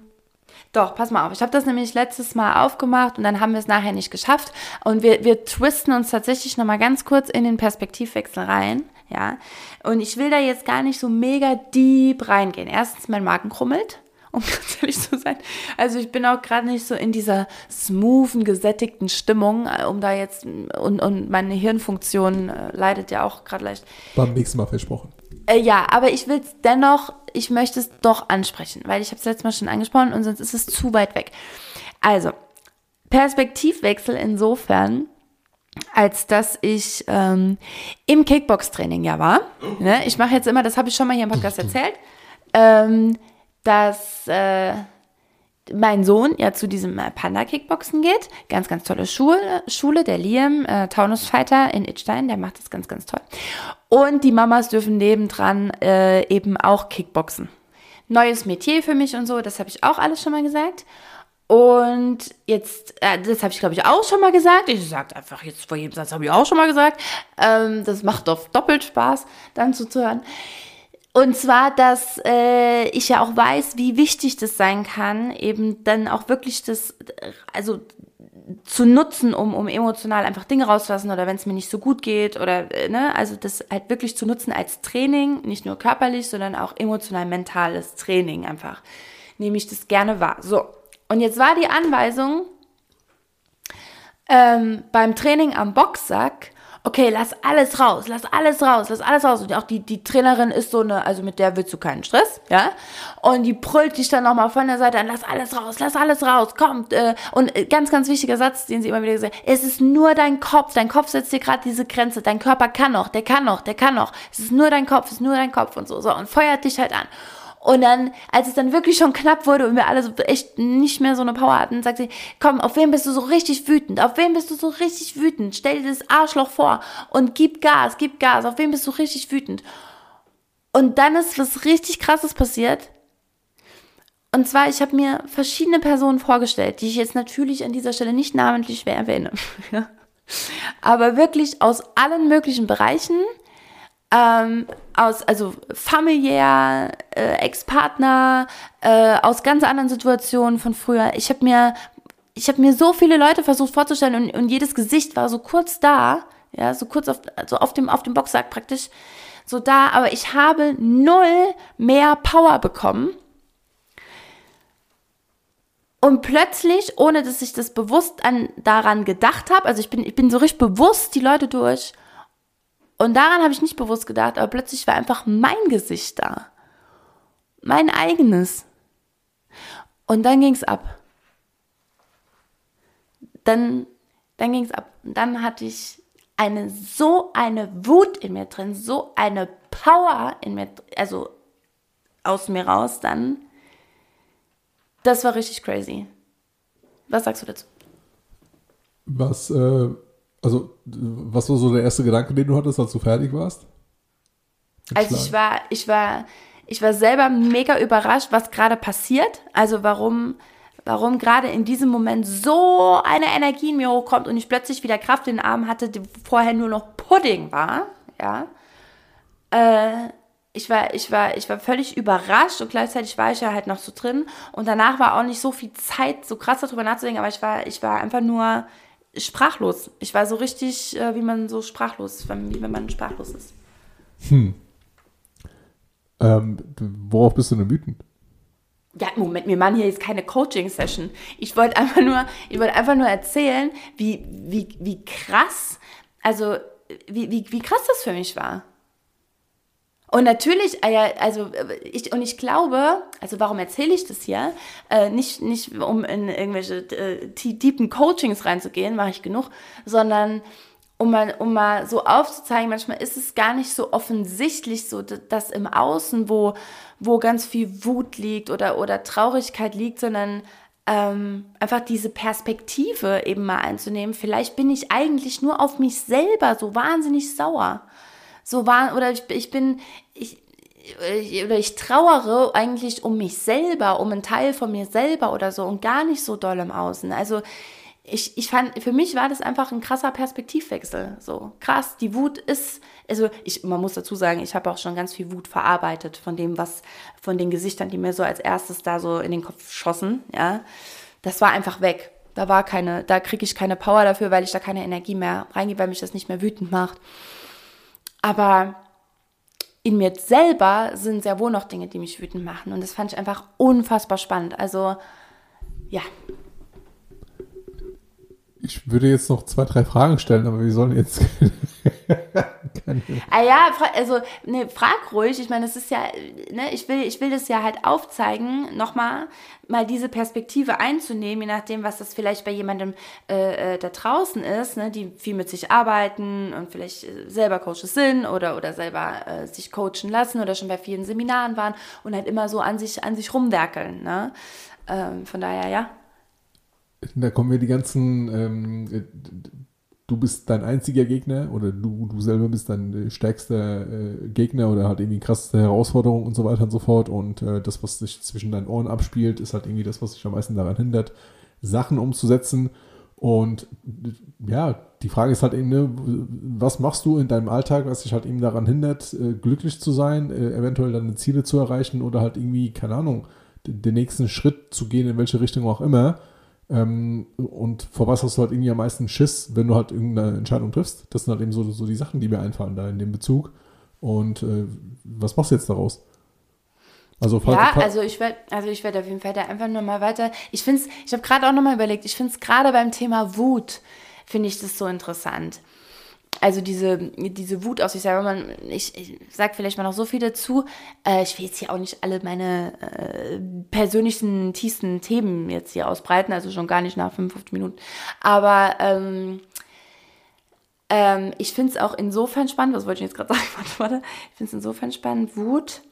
Doch, pass mal auf. Ich habe das nämlich letztes Mal aufgemacht und dann haben wir es nachher nicht geschafft. Und wir, wir twisten uns tatsächlich nochmal ganz kurz in den Perspektivwechsel rein. Ja. Und ich will da jetzt gar nicht so mega deep reingehen. Erstens, mein Magen krummelt. [laughs] Um ganz ehrlich zu sein. Also ich bin auch gerade nicht so in dieser smoothen, gesättigten Stimmung, äh, um da jetzt, und, und meine Hirnfunktion äh, leidet ja auch gerade leicht. Beim nächsten Mal versprochen. Äh, ja, aber ich will es dennoch, ich möchte es doch ansprechen, weil ich habe es letztes Mal schon angesprochen und sonst ist es zu weit weg. Also, Perspektivwechsel insofern, als dass ich ähm, im Kickbox-Training ja war. Ne? Ich mache jetzt immer, das habe ich schon mal hier im Podcast erzählt, ähm, dass äh, mein Sohn ja zu diesem äh, Panda-Kickboxen geht. Ganz, ganz tolle Schule, Schule der Liam, äh, Taunusfighter in Itstein, der macht das ganz, ganz toll. Und die Mamas dürfen nebendran äh, eben auch Kickboxen. Neues Metier für mich und so, das habe ich auch alles schon mal gesagt. Und jetzt, äh, das habe ich glaube ich auch schon mal gesagt. Ich sage einfach jetzt vor jedem Satz habe ich auch schon mal gesagt. Ähm, das macht doch doppelt Spaß, dann zuzuhören. Und zwar, dass äh, ich ja auch weiß, wie wichtig das sein kann, eben dann auch wirklich das, also zu nutzen, um, um emotional einfach Dinge rauszulassen oder wenn es mir nicht so gut geht oder, äh, ne, also das halt wirklich zu nutzen als Training, nicht nur körperlich, sondern auch emotional mentales Training einfach. Nehme ich das gerne wahr. So. Und jetzt war die Anweisung ähm, beim Training am Boxsack, okay, lass alles raus, lass alles raus, lass alles raus. Und auch die, die Trainerin ist so eine, also mit der willst du keinen Stress, ja. Und die brüllt dich dann nochmal von der Seite an, lass alles raus, lass alles raus, kommt. Äh, und äh, ganz, ganz wichtiger Satz, den sie immer wieder gesagt es ist nur dein Kopf, dein Kopf setzt dir gerade diese Grenze, dein Körper kann noch, der kann noch, der kann noch. Es ist nur dein Kopf, es ist nur dein Kopf und so, so. Und feuert dich halt an. Und dann, als es dann wirklich schon knapp wurde und wir alle so echt nicht mehr so eine Power hatten, sagt sie, komm, auf wen bist du so richtig wütend? Auf wen bist du so richtig wütend? Stell dir das Arschloch vor und gib Gas, gib Gas. Auf wen bist du richtig wütend? Und dann ist was richtig krasses passiert. Und zwar, ich habe mir verschiedene Personen vorgestellt, die ich jetzt natürlich an dieser Stelle nicht namentlich erwähne. [laughs] Aber wirklich aus allen möglichen Bereichen, ähm, aus, also familiär, äh, Ex-Partner, äh, aus ganz anderen Situationen von früher. Ich habe mir, ich habe mir so viele Leute versucht vorzustellen und, und jedes Gesicht war so kurz da, ja, so kurz auf, also auf dem, auf dem Boxsack praktisch, so da, aber ich habe null mehr Power bekommen. Und plötzlich, ohne dass ich das bewusst an, daran gedacht habe, also ich bin, ich bin so richtig bewusst die Leute durch und daran habe ich nicht bewusst gedacht, aber plötzlich war einfach mein Gesicht da. Mein eigenes. Und dann ging es ab. Dann, dann ging es ab. Und dann hatte ich eine so eine Wut in mir drin, so eine Power in mir, also aus mir raus dann. Das war richtig crazy. Was sagst du dazu? Was äh, also, was war so der erste Gedanke, den du hattest, als du fertig warst? Also ich war, ich war, ich war selber mega überrascht, was gerade passiert. Also warum, warum gerade in diesem Moment so eine Energie in mir hochkommt und ich plötzlich wieder Kraft in den Armen hatte, die vorher nur noch Pudding war. Ja. Äh, ich war, ich war, ich war völlig überrascht und gleichzeitig war ich ja halt noch so drin. Und danach war auch nicht so viel Zeit, so krass darüber nachzudenken, aber ich war, ich war einfach nur sprachlos. Ich war so richtig, äh, wie man so sprachlos, wie wenn man sprachlos ist. Hm. Ähm, worauf bist du denn wütend? Ja, Moment, wir machen hier jetzt keine Coaching-Session. Ich wollte einfach nur, ich wollte einfach nur erzählen, wie, wie, wie krass, also wie, wie, wie krass das für mich war. Und natürlich, äh, also ich, und ich glaube, also warum erzähle ich das hier? Äh, nicht, nicht um in irgendwelche äh, tiefen Coachings reinzugehen, mache ich genug, sondern um mal, um mal so aufzuzeigen, manchmal ist es gar nicht so offensichtlich so, dass im Außen, wo, wo ganz viel Wut liegt oder, oder Traurigkeit liegt, sondern ähm, einfach diese Perspektive eben mal einzunehmen. Vielleicht bin ich eigentlich nur auf mich selber so wahnsinnig sauer so war, oder ich, ich bin, ich, oder ich trauere eigentlich um mich selber, um einen Teil von mir selber oder so und gar nicht so doll im Außen. Also ich, ich fand, für mich war das einfach ein krasser Perspektivwechsel. So krass, die Wut ist, also ich, man muss dazu sagen, ich habe auch schon ganz viel Wut verarbeitet von dem, was, von den Gesichtern, die mir so als erstes da so in den Kopf schossen, ja. Das war einfach weg. Da war keine, da kriege ich keine Power dafür, weil ich da keine Energie mehr reingehe, weil mich das nicht mehr wütend macht. Aber in mir selber sind sehr wohl noch Dinge, die mich wütend machen. Und das fand ich einfach unfassbar spannend. Also, ja. Ich würde jetzt noch zwei, drei Fragen stellen, aber wir sollen jetzt. [laughs] Ah ja, also ne, frag ruhig. Ich meine, es ist ja, ne, ich will, ich will das ja halt aufzeigen, nochmal mal diese Perspektive einzunehmen, je nachdem, was das vielleicht bei jemandem äh, äh, da draußen ist, ne, die viel mit sich arbeiten und vielleicht äh, selber Coaches sind oder oder selber äh, sich coachen lassen oder schon bei vielen Seminaren waren und halt immer so an sich an sich rumwerkeln. Ne? Ähm, von daher, ja. Da kommen wir die ganzen, ähm, äh, du bist dein einziger Gegner oder du, du selber bist dein stärkster äh, Gegner oder halt irgendwie krasseste Herausforderung und so weiter und so fort. Und äh, das, was sich zwischen deinen Ohren abspielt, ist halt irgendwie das, was dich am meisten daran hindert, Sachen umzusetzen. Und ja, die Frage ist halt eben, ne, was machst du in deinem Alltag, was dich halt eben daran hindert, äh, glücklich zu sein, äh, eventuell deine Ziele zu erreichen oder halt irgendwie, keine Ahnung, den nächsten Schritt zu gehen, in welche Richtung auch immer. Ähm, und vor was hast du halt irgendwie am meisten Schiss, wenn du halt irgendeine Entscheidung triffst? Das sind halt eben so, so die Sachen, die mir einfallen da in dem Bezug. Und äh, was machst du jetzt daraus? Also, ja, also ich werde also ich werde auf jeden Fall da einfach nur mal weiter. Ich finde es, ich habe gerade auch nochmal überlegt, ich finde es gerade beim Thema Wut, finde ich das so interessant. Also diese, diese Wut aus sich selber, man, ich, ich sage vielleicht mal noch so viel dazu. Äh, ich will jetzt hier auch nicht alle meine äh, persönlichen, tiefsten Themen jetzt hier ausbreiten, also schon gar nicht nach 55 Minuten. Aber ähm, ähm, ich finde es auch insofern spannend, was wollte ich jetzt gerade [laughs] sagen? Warte, warte. Ich finde es insofern spannend, Wut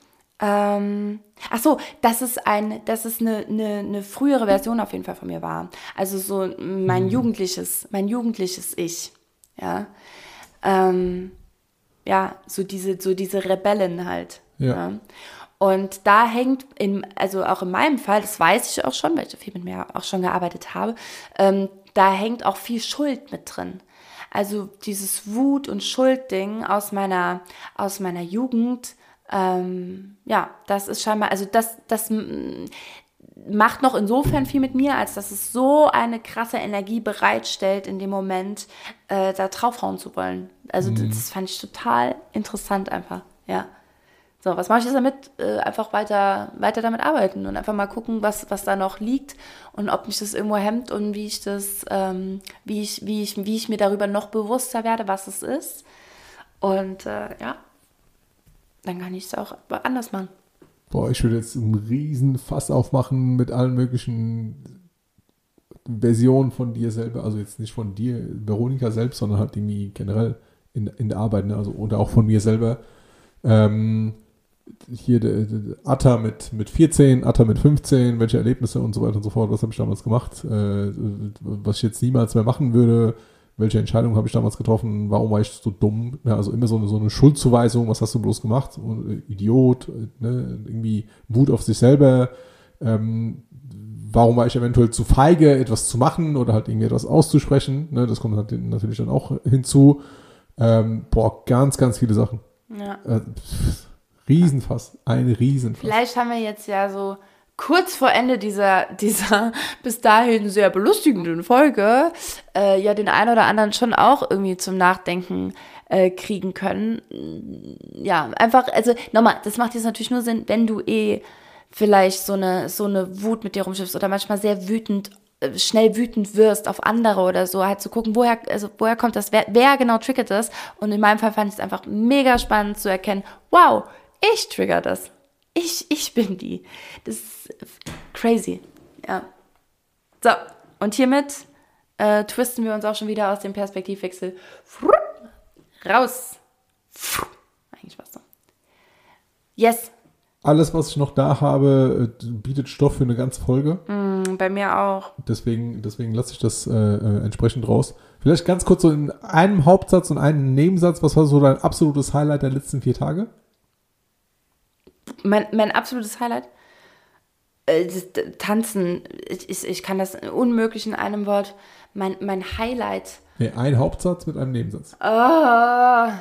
ähm, ach so, dass es ein, dass es eine, eine, eine frühere Version auf jeden Fall von mir war. Also so mein mhm. jugendliches, mein jugendliches Ich. Ja. Ähm, ja, so diese, so diese Rebellen halt. Ja. ja. Und da hängt, in, also auch in meinem Fall, das weiß ich auch schon, weil ich viel mit mir auch schon gearbeitet habe, ähm, da hängt auch viel Schuld mit drin. Also dieses Wut- und Schuldding aus meiner, aus meiner Jugend, ähm, ja, das ist scheinbar, also das, das macht noch insofern viel mit mir, als dass es so eine krasse Energie bereitstellt, in dem Moment äh, da draufhauen zu wollen. Also mhm. das fand ich total interessant einfach, ja. So, was mache ich jetzt damit? Äh, einfach weiter, weiter damit arbeiten und einfach mal gucken, was, was da noch liegt und ob mich das irgendwo hemmt und wie ich das, ähm, wie ich, wie ich, wie ich mir darüber noch bewusster werde, was es ist. Und äh, ja, dann kann ich es auch anders machen. Boah, ich würde jetzt einen riesen Fass aufmachen mit allen möglichen Versionen von dir selber, also jetzt nicht von dir, Veronika selbst, sondern halt irgendwie generell in, in der Arbeit, ne? also oder auch von mir selber. Ähm, hier der, der Atta mit, mit 14, Atta mit 15, welche Erlebnisse und so weiter und so fort, was habe ich damals gemacht, äh, was ich jetzt niemals mehr machen würde, welche Entscheidung habe ich damals getroffen, warum war ich so dumm? Ja, also immer so eine, so eine Schuldzuweisung, was hast du bloß gemacht? Äh, Idiot, ne? irgendwie Wut auf sich selber. Ähm, warum war ich eventuell zu feige, etwas zu machen oder halt irgendwie etwas auszusprechen? Ne? Das kommt natürlich dann auch hinzu. Ähm, boah, ganz, ganz viele Sachen. Ja. Äh, Riesenfass, ein Riesenfass. Vielleicht haben wir jetzt ja so kurz vor Ende dieser, [laughs] dieser bis dahin sehr belustigenden Folge äh, ja den einen oder anderen schon auch irgendwie zum Nachdenken äh, kriegen können. Ja, einfach, also nochmal, das macht jetzt natürlich nur Sinn, wenn du eh vielleicht so eine, so eine Wut mit dir rumschiffst oder manchmal sehr wütend äh, schnell wütend wirst auf andere oder so, halt zu gucken, woher, also woher kommt das, wer, wer genau triggert das. Und in meinem Fall fand ich es einfach mega spannend zu erkennen, wow, ich trigger das. Ich, ich bin die. Das ist crazy. Ja. So, und hiermit äh, twisten wir uns auch schon wieder aus dem Perspektivwechsel raus. Eigentlich was so. Yes. Alles, was ich noch da habe, äh, bietet Stoff für eine ganze Folge. Mm, bei mir auch. Deswegen, deswegen lasse ich das äh, äh, entsprechend raus. Vielleicht ganz kurz so in einem Hauptsatz und einem Nebensatz. Was war so dein absolutes Highlight der letzten vier Tage? Mein, mein absolutes Highlight. Äh, Tanzen, ich, ich kann das unmöglich in einem Wort. Mein, mein Highlight. Nee, ein Hauptsatz mit einem Nebensatz. Oh,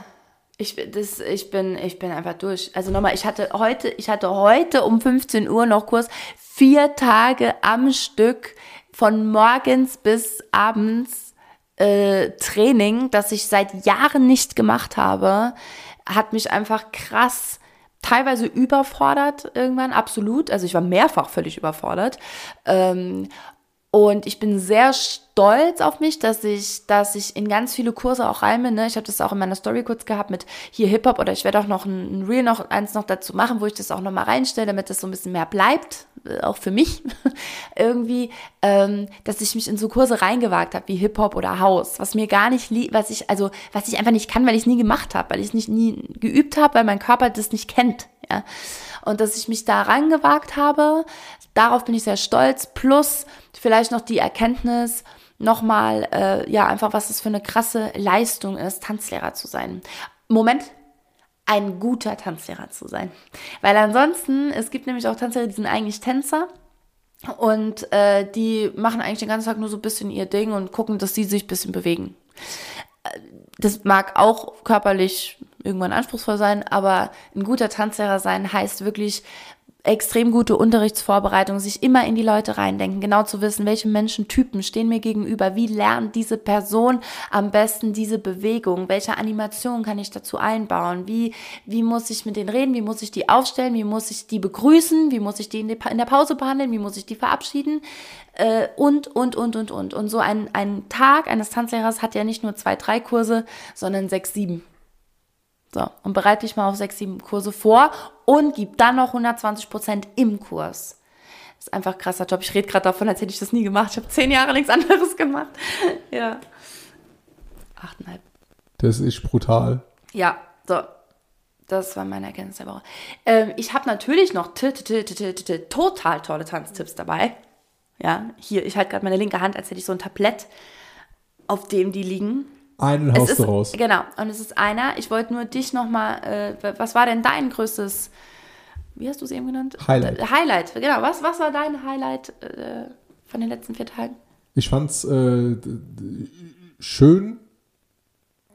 ich, das, ich, bin, ich bin einfach durch. Also nochmal, ich hatte heute, ich hatte heute um 15 Uhr noch Kurs, vier Tage am Stück von morgens bis abends äh, Training, das ich seit Jahren nicht gemacht habe, hat mich einfach krass teilweise überfordert irgendwann, absolut. Also ich war mehrfach völlig überfordert. Ähm, und ich bin sehr stolz auf mich, dass ich, dass ich in ganz viele Kurse auch rein bin. Ne? Ich habe das auch in meiner Story kurz gehabt mit hier Hip-Hop oder ich werde auch noch ein, Reel noch eins noch dazu machen, wo ich das auch nochmal reinstelle, damit das so ein bisschen mehr bleibt, äh, auch für mich [laughs] irgendwie, ähm, dass ich mich in so Kurse reingewagt habe wie Hip-Hop oder House, was mir gar nicht, was ich, also was ich einfach nicht kann, weil ich es nie gemacht habe, weil ich es nicht nie geübt habe, weil mein Körper das nicht kennt. Ja? Und dass ich mich da reingewagt habe, darauf bin ich sehr stolz. Plus vielleicht noch die Erkenntnis, nochmal, äh, ja, einfach, was es für eine krasse Leistung ist, Tanzlehrer zu sein. Moment, ein guter Tanzlehrer zu sein. Weil ansonsten, es gibt nämlich auch Tanzlehrer, die sind eigentlich Tänzer und äh, die machen eigentlich den ganzen Tag nur so ein bisschen ihr Ding und gucken, dass sie sich ein bisschen bewegen. Äh, das mag auch körperlich irgendwann anspruchsvoll sein, aber ein guter Tanzlehrer sein heißt wirklich extrem gute Unterrichtsvorbereitung, sich immer in die Leute reindenken, genau zu wissen, welche Menschentypen stehen mir gegenüber, wie lernt diese Person am besten diese Bewegung, welche Animation kann ich dazu einbauen, wie, wie muss ich mit denen reden, wie muss ich die aufstellen, wie muss ich die begrüßen, wie muss ich die in, der Pause behandeln, wie muss ich die verabschieden äh, und, und, und, und, und. Und so ein, ein Tag eines Tanzlehrers hat ja nicht nur zwei, drei Kurse, sondern sechs, sieben. So, und bereite dich mal auf sechs, sieben Kurse vor und gib dann noch 120 Prozent im Kurs. Das ist einfach ein krasser Job. Ich rede gerade davon, als hätte ich das nie gemacht. Ich habe zehn Jahre nichts anderes gemacht. [laughs] ja. Achteinhalb. Das ist brutal. Ja, so. Das war meine Erkenntnis der Woche. Ähm, ich habe natürlich noch total tolle Tanztipps dabei. Ja, hier, ich halte gerade meine linke Hand, als hätte ich so ein Tablett, auf dem die liegen. Einen haust du raus. Genau, und es ist einer. Ich wollte nur dich nochmal, äh, was war denn dein größtes, wie hast du es eben genannt? Highlight. Äh, Highlight, genau. Was, was war dein Highlight äh, von den letzten vier Tagen? Ich fand es äh, schön,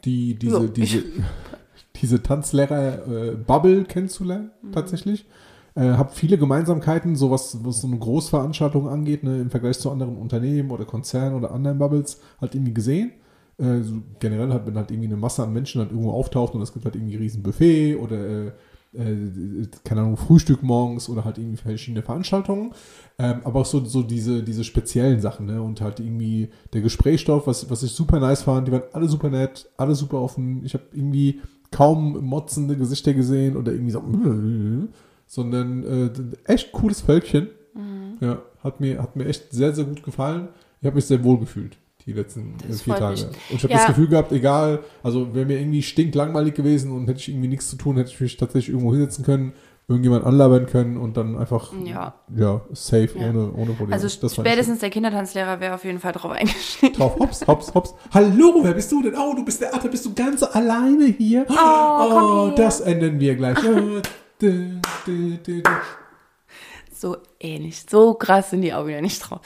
die, diese, so. diese, [laughs] diese Tanzlehrer-Bubble kennenzulernen, mhm. tatsächlich. Äh, habe viele Gemeinsamkeiten, so was, was so eine Großveranstaltung angeht, ne, im Vergleich zu anderen Unternehmen oder Konzernen oder anderen Bubbles, halt irgendwie gesehen. Äh, so generell halt, wenn halt irgendwie eine Masse an Menschen halt irgendwo auftaucht und es gibt halt irgendwie ein riesen Buffet oder äh, äh, keine Ahnung, Frühstück morgens oder halt irgendwie verschiedene Veranstaltungen. Ähm, aber auch so, so diese, diese speziellen Sachen, ne? Und halt irgendwie der Gesprächsstoff, was, was ich super nice fand, die waren alle super nett, alle super offen. Ich habe irgendwie kaum motzende Gesichter gesehen oder irgendwie so, [laughs] sondern äh, echt cooles Völkchen. Mhm. Ja, hat mir, hat mir echt sehr, sehr gut gefallen. Ich habe mich sehr wohl gefühlt die letzten das vier Tage. Mich. Und ich habe ja. das Gefühl gehabt, egal, also wäre mir irgendwie stinklangweilig gewesen und hätte ich irgendwie nichts zu tun, hätte ich mich tatsächlich irgendwo hinsetzen können, irgendjemand anlabern können und dann einfach, ja, ja safe, ja. Ohne, ohne Probleme. Also das spätestens der Kindertanzlehrer wäre auf jeden Fall drauf eingestiegen. Drauf, hops, hops, hops. Hallo, wer bist du denn? Oh, du bist der Atte, bist du ganz alleine hier? Oh, oh das ändern wir gleich. [laughs] so ähnlich, so krass sind die auch wieder nicht drauf.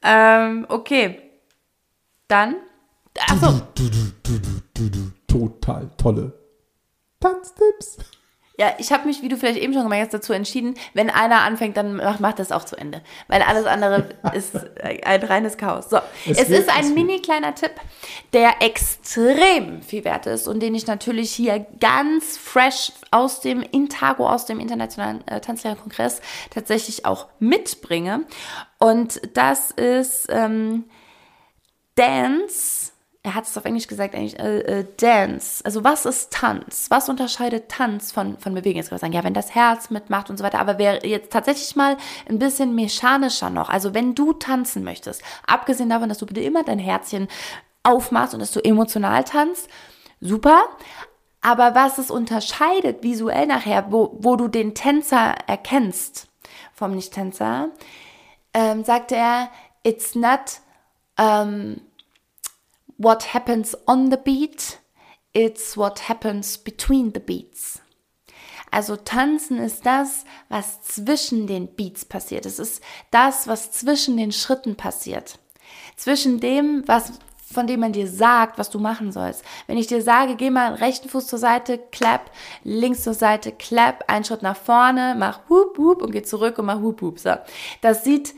Ähm, okay, dann. Achso. Total tolle Tanztipps. Ja, ich habe mich, wie du vielleicht eben schon gemerkt hast, dazu entschieden, wenn einer anfängt, dann macht, macht das auch zu Ende. Weil alles andere [laughs] ist ein reines Chaos. So, es, es ist ein mini kleiner Tipp, der extrem viel wert ist und den ich natürlich hier ganz fresh aus dem Intago, aus dem Internationalen äh, Tanzlehrerkongress tatsächlich auch mitbringe. Und das ist ähm, Dance, er hat es auf Englisch gesagt, eigentlich äh, äh, Dance. Also was ist Tanz? Was unterscheidet Tanz von, von Bewegung? Jetzt kann man sagen, ja, wenn das Herz mitmacht und so weiter, aber wäre jetzt tatsächlich mal ein bisschen mechanischer noch. Also wenn du tanzen möchtest, abgesehen davon, dass du bitte immer dein Herzchen aufmachst und dass du emotional tanzt, super. Aber was es unterscheidet visuell nachher, wo, wo du den Tänzer erkennst vom Nicht-Tänzer, ähm, sagte er, it's not um, what happens on the beat, it's what happens between the beats. Also tanzen ist das, was zwischen den Beats passiert. Es ist das, was zwischen den Schritten passiert. Zwischen dem, was von dem man dir sagt, was du machen sollst. Wenn ich dir sage, geh mal rechten Fuß zur Seite, clap, links zur Seite, clap, einen Schritt nach vorne, mach whoop whoop und geh zurück und mach whoop whoop. So. Das sieht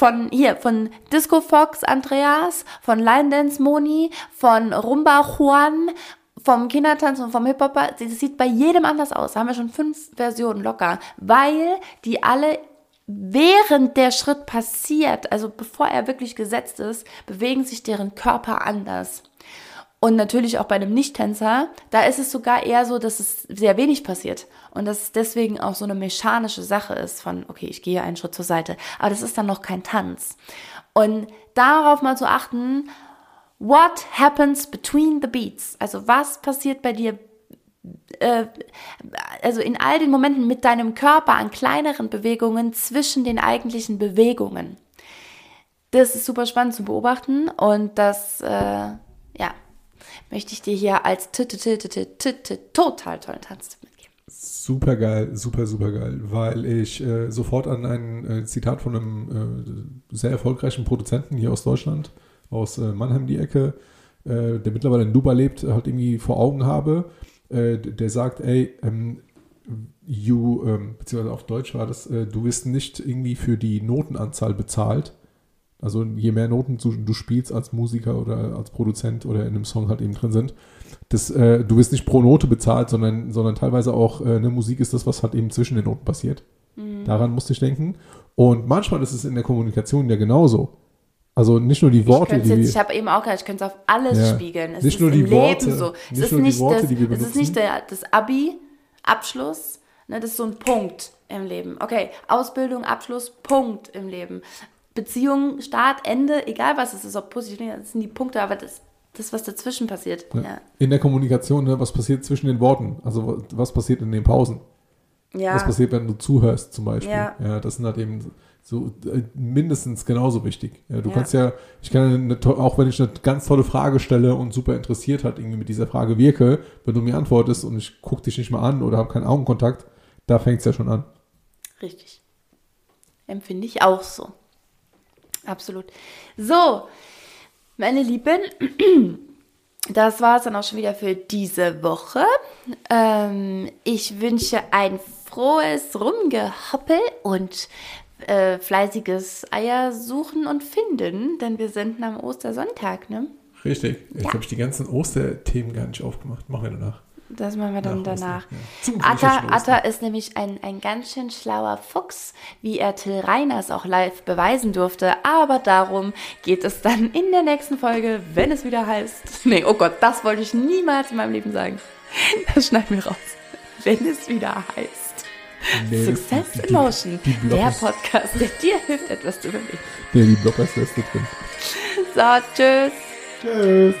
von hier, von Disco Fox Andreas, von Line Dance Moni, von Rumba Juan, vom Kindertanz und vom Hip-Hop, das sieht bei jedem anders aus. Da haben wir schon fünf Versionen locker, weil die alle während der Schritt passiert, also bevor er wirklich gesetzt ist, bewegen sich deren Körper anders. Und natürlich auch bei einem Nicht-Tänzer, da ist es sogar eher so, dass es sehr wenig passiert. Und dass es deswegen auch so eine mechanische Sache ist von, okay, ich gehe einen Schritt zur Seite. Aber das ist dann noch kein Tanz. Und darauf mal zu achten, what happens between the beats? Also was passiert bei dir äh, also in all den Momenten mit deinem Körper an kleineren Bewegungen zwischen den eigentlichen Bewegungen. Das ist super spannend zu beobachten und das, äh, möchte ich dir hier als total tollen Tanztipp mitgeben. Super geil, super, super geil, weil ich äh, sofort an ein äh, Zitat von einem äh, sehr erfolgreichen Produzenten hier aus Deutschland, aus äh, Mannheim die Ecke, äh, der mittlerweile in Dubai lebt, halt irgendwie vor Augen habe. Äh, der sagt, ey, ähm, you, ähm, beziehungsweise auf Deutsch war das, du wirst nicht irgendwie für die Notenanzahl bezahlt, also je mehr Noten du, du, spielst als Musiker oder als Produzent oder in einem Song halt eben drin sind, das, äh, du wirst nicht pro Note bezahlt, sondern, sondern teilweise auch äh, eine Musik ist das, was halt eben zwischen den Noten passiert. Mhm. Daran musste ich denken. Und manchmal ist es in der Kommunikation ja genauso. Also nicht nur die Worte, ich die jetzt, Ich habe eben auch gesagt, ich könnte es auf alles ja. spiegeln. Es nicht ist nur die Worte, Leben so. Es ist nicht, Worte, das, es ist nicht der, das Abi, Abschluss, ne, das ist so ein Punkt im Leben. Okay, Ausbildung, Abschluss, Punkt im Leben. Beziehung, Start, Ende, egal was es ist, ob positiv, das sind die Punkte, aber das, das was dazwischen passiert. Ja. Ja. In der Kommunikation, ne, was passiert zwischen den Worten? Also was passiert in den Pausen? Ja. Was passiert, wenn du zuhörst zum Beispiel? Ja, das sind halt eben so äh, mindestens genauso wichtig. Du kannst ja, ich kann eine, auch wenn ich eine ganz tolle Frage stelle und super interessiert hat irgendwie mit dieser Frage wirke, wenn du mir antwortest und ich gucke dich nicht mal an oder habe keinen Augenkontakt, da fängt es ja schon an. Richtig. Empfinde ich auch so. Absolut. So, meine Lieben, [clears throat] das war es dann auch schon wieder für diese Woche. Ähm, ich wünsche ein frohes Rumgehoppel und äh, fleißiges Eier suchen und finden, denn wir sind am Ostersonntag, ne? Richtig. Ja. Ich habe die ganzen Osterthemen gar nicht aufgemacht. Machen wir danach. Das machen wir dann danach. Ja. Atta, Atta ist nämlich ein, ein ganz schön schlauer Fuchs, wie er Till Reiners auch live beweisen durfte. Aber darum geht es dann in der nächsten Folge, wenn es wieder heißt. Nee, oh Gott, das wollte ich niemals in meinem Leben sagen. Das schneiden wir raus. Wenn es wieder heißt. Nee, Success in Motion, die, die der Podcast, der dir hilft, etwas zu bewegen. Nee, die Blockers ist drin. So, tschüss. Tschüss.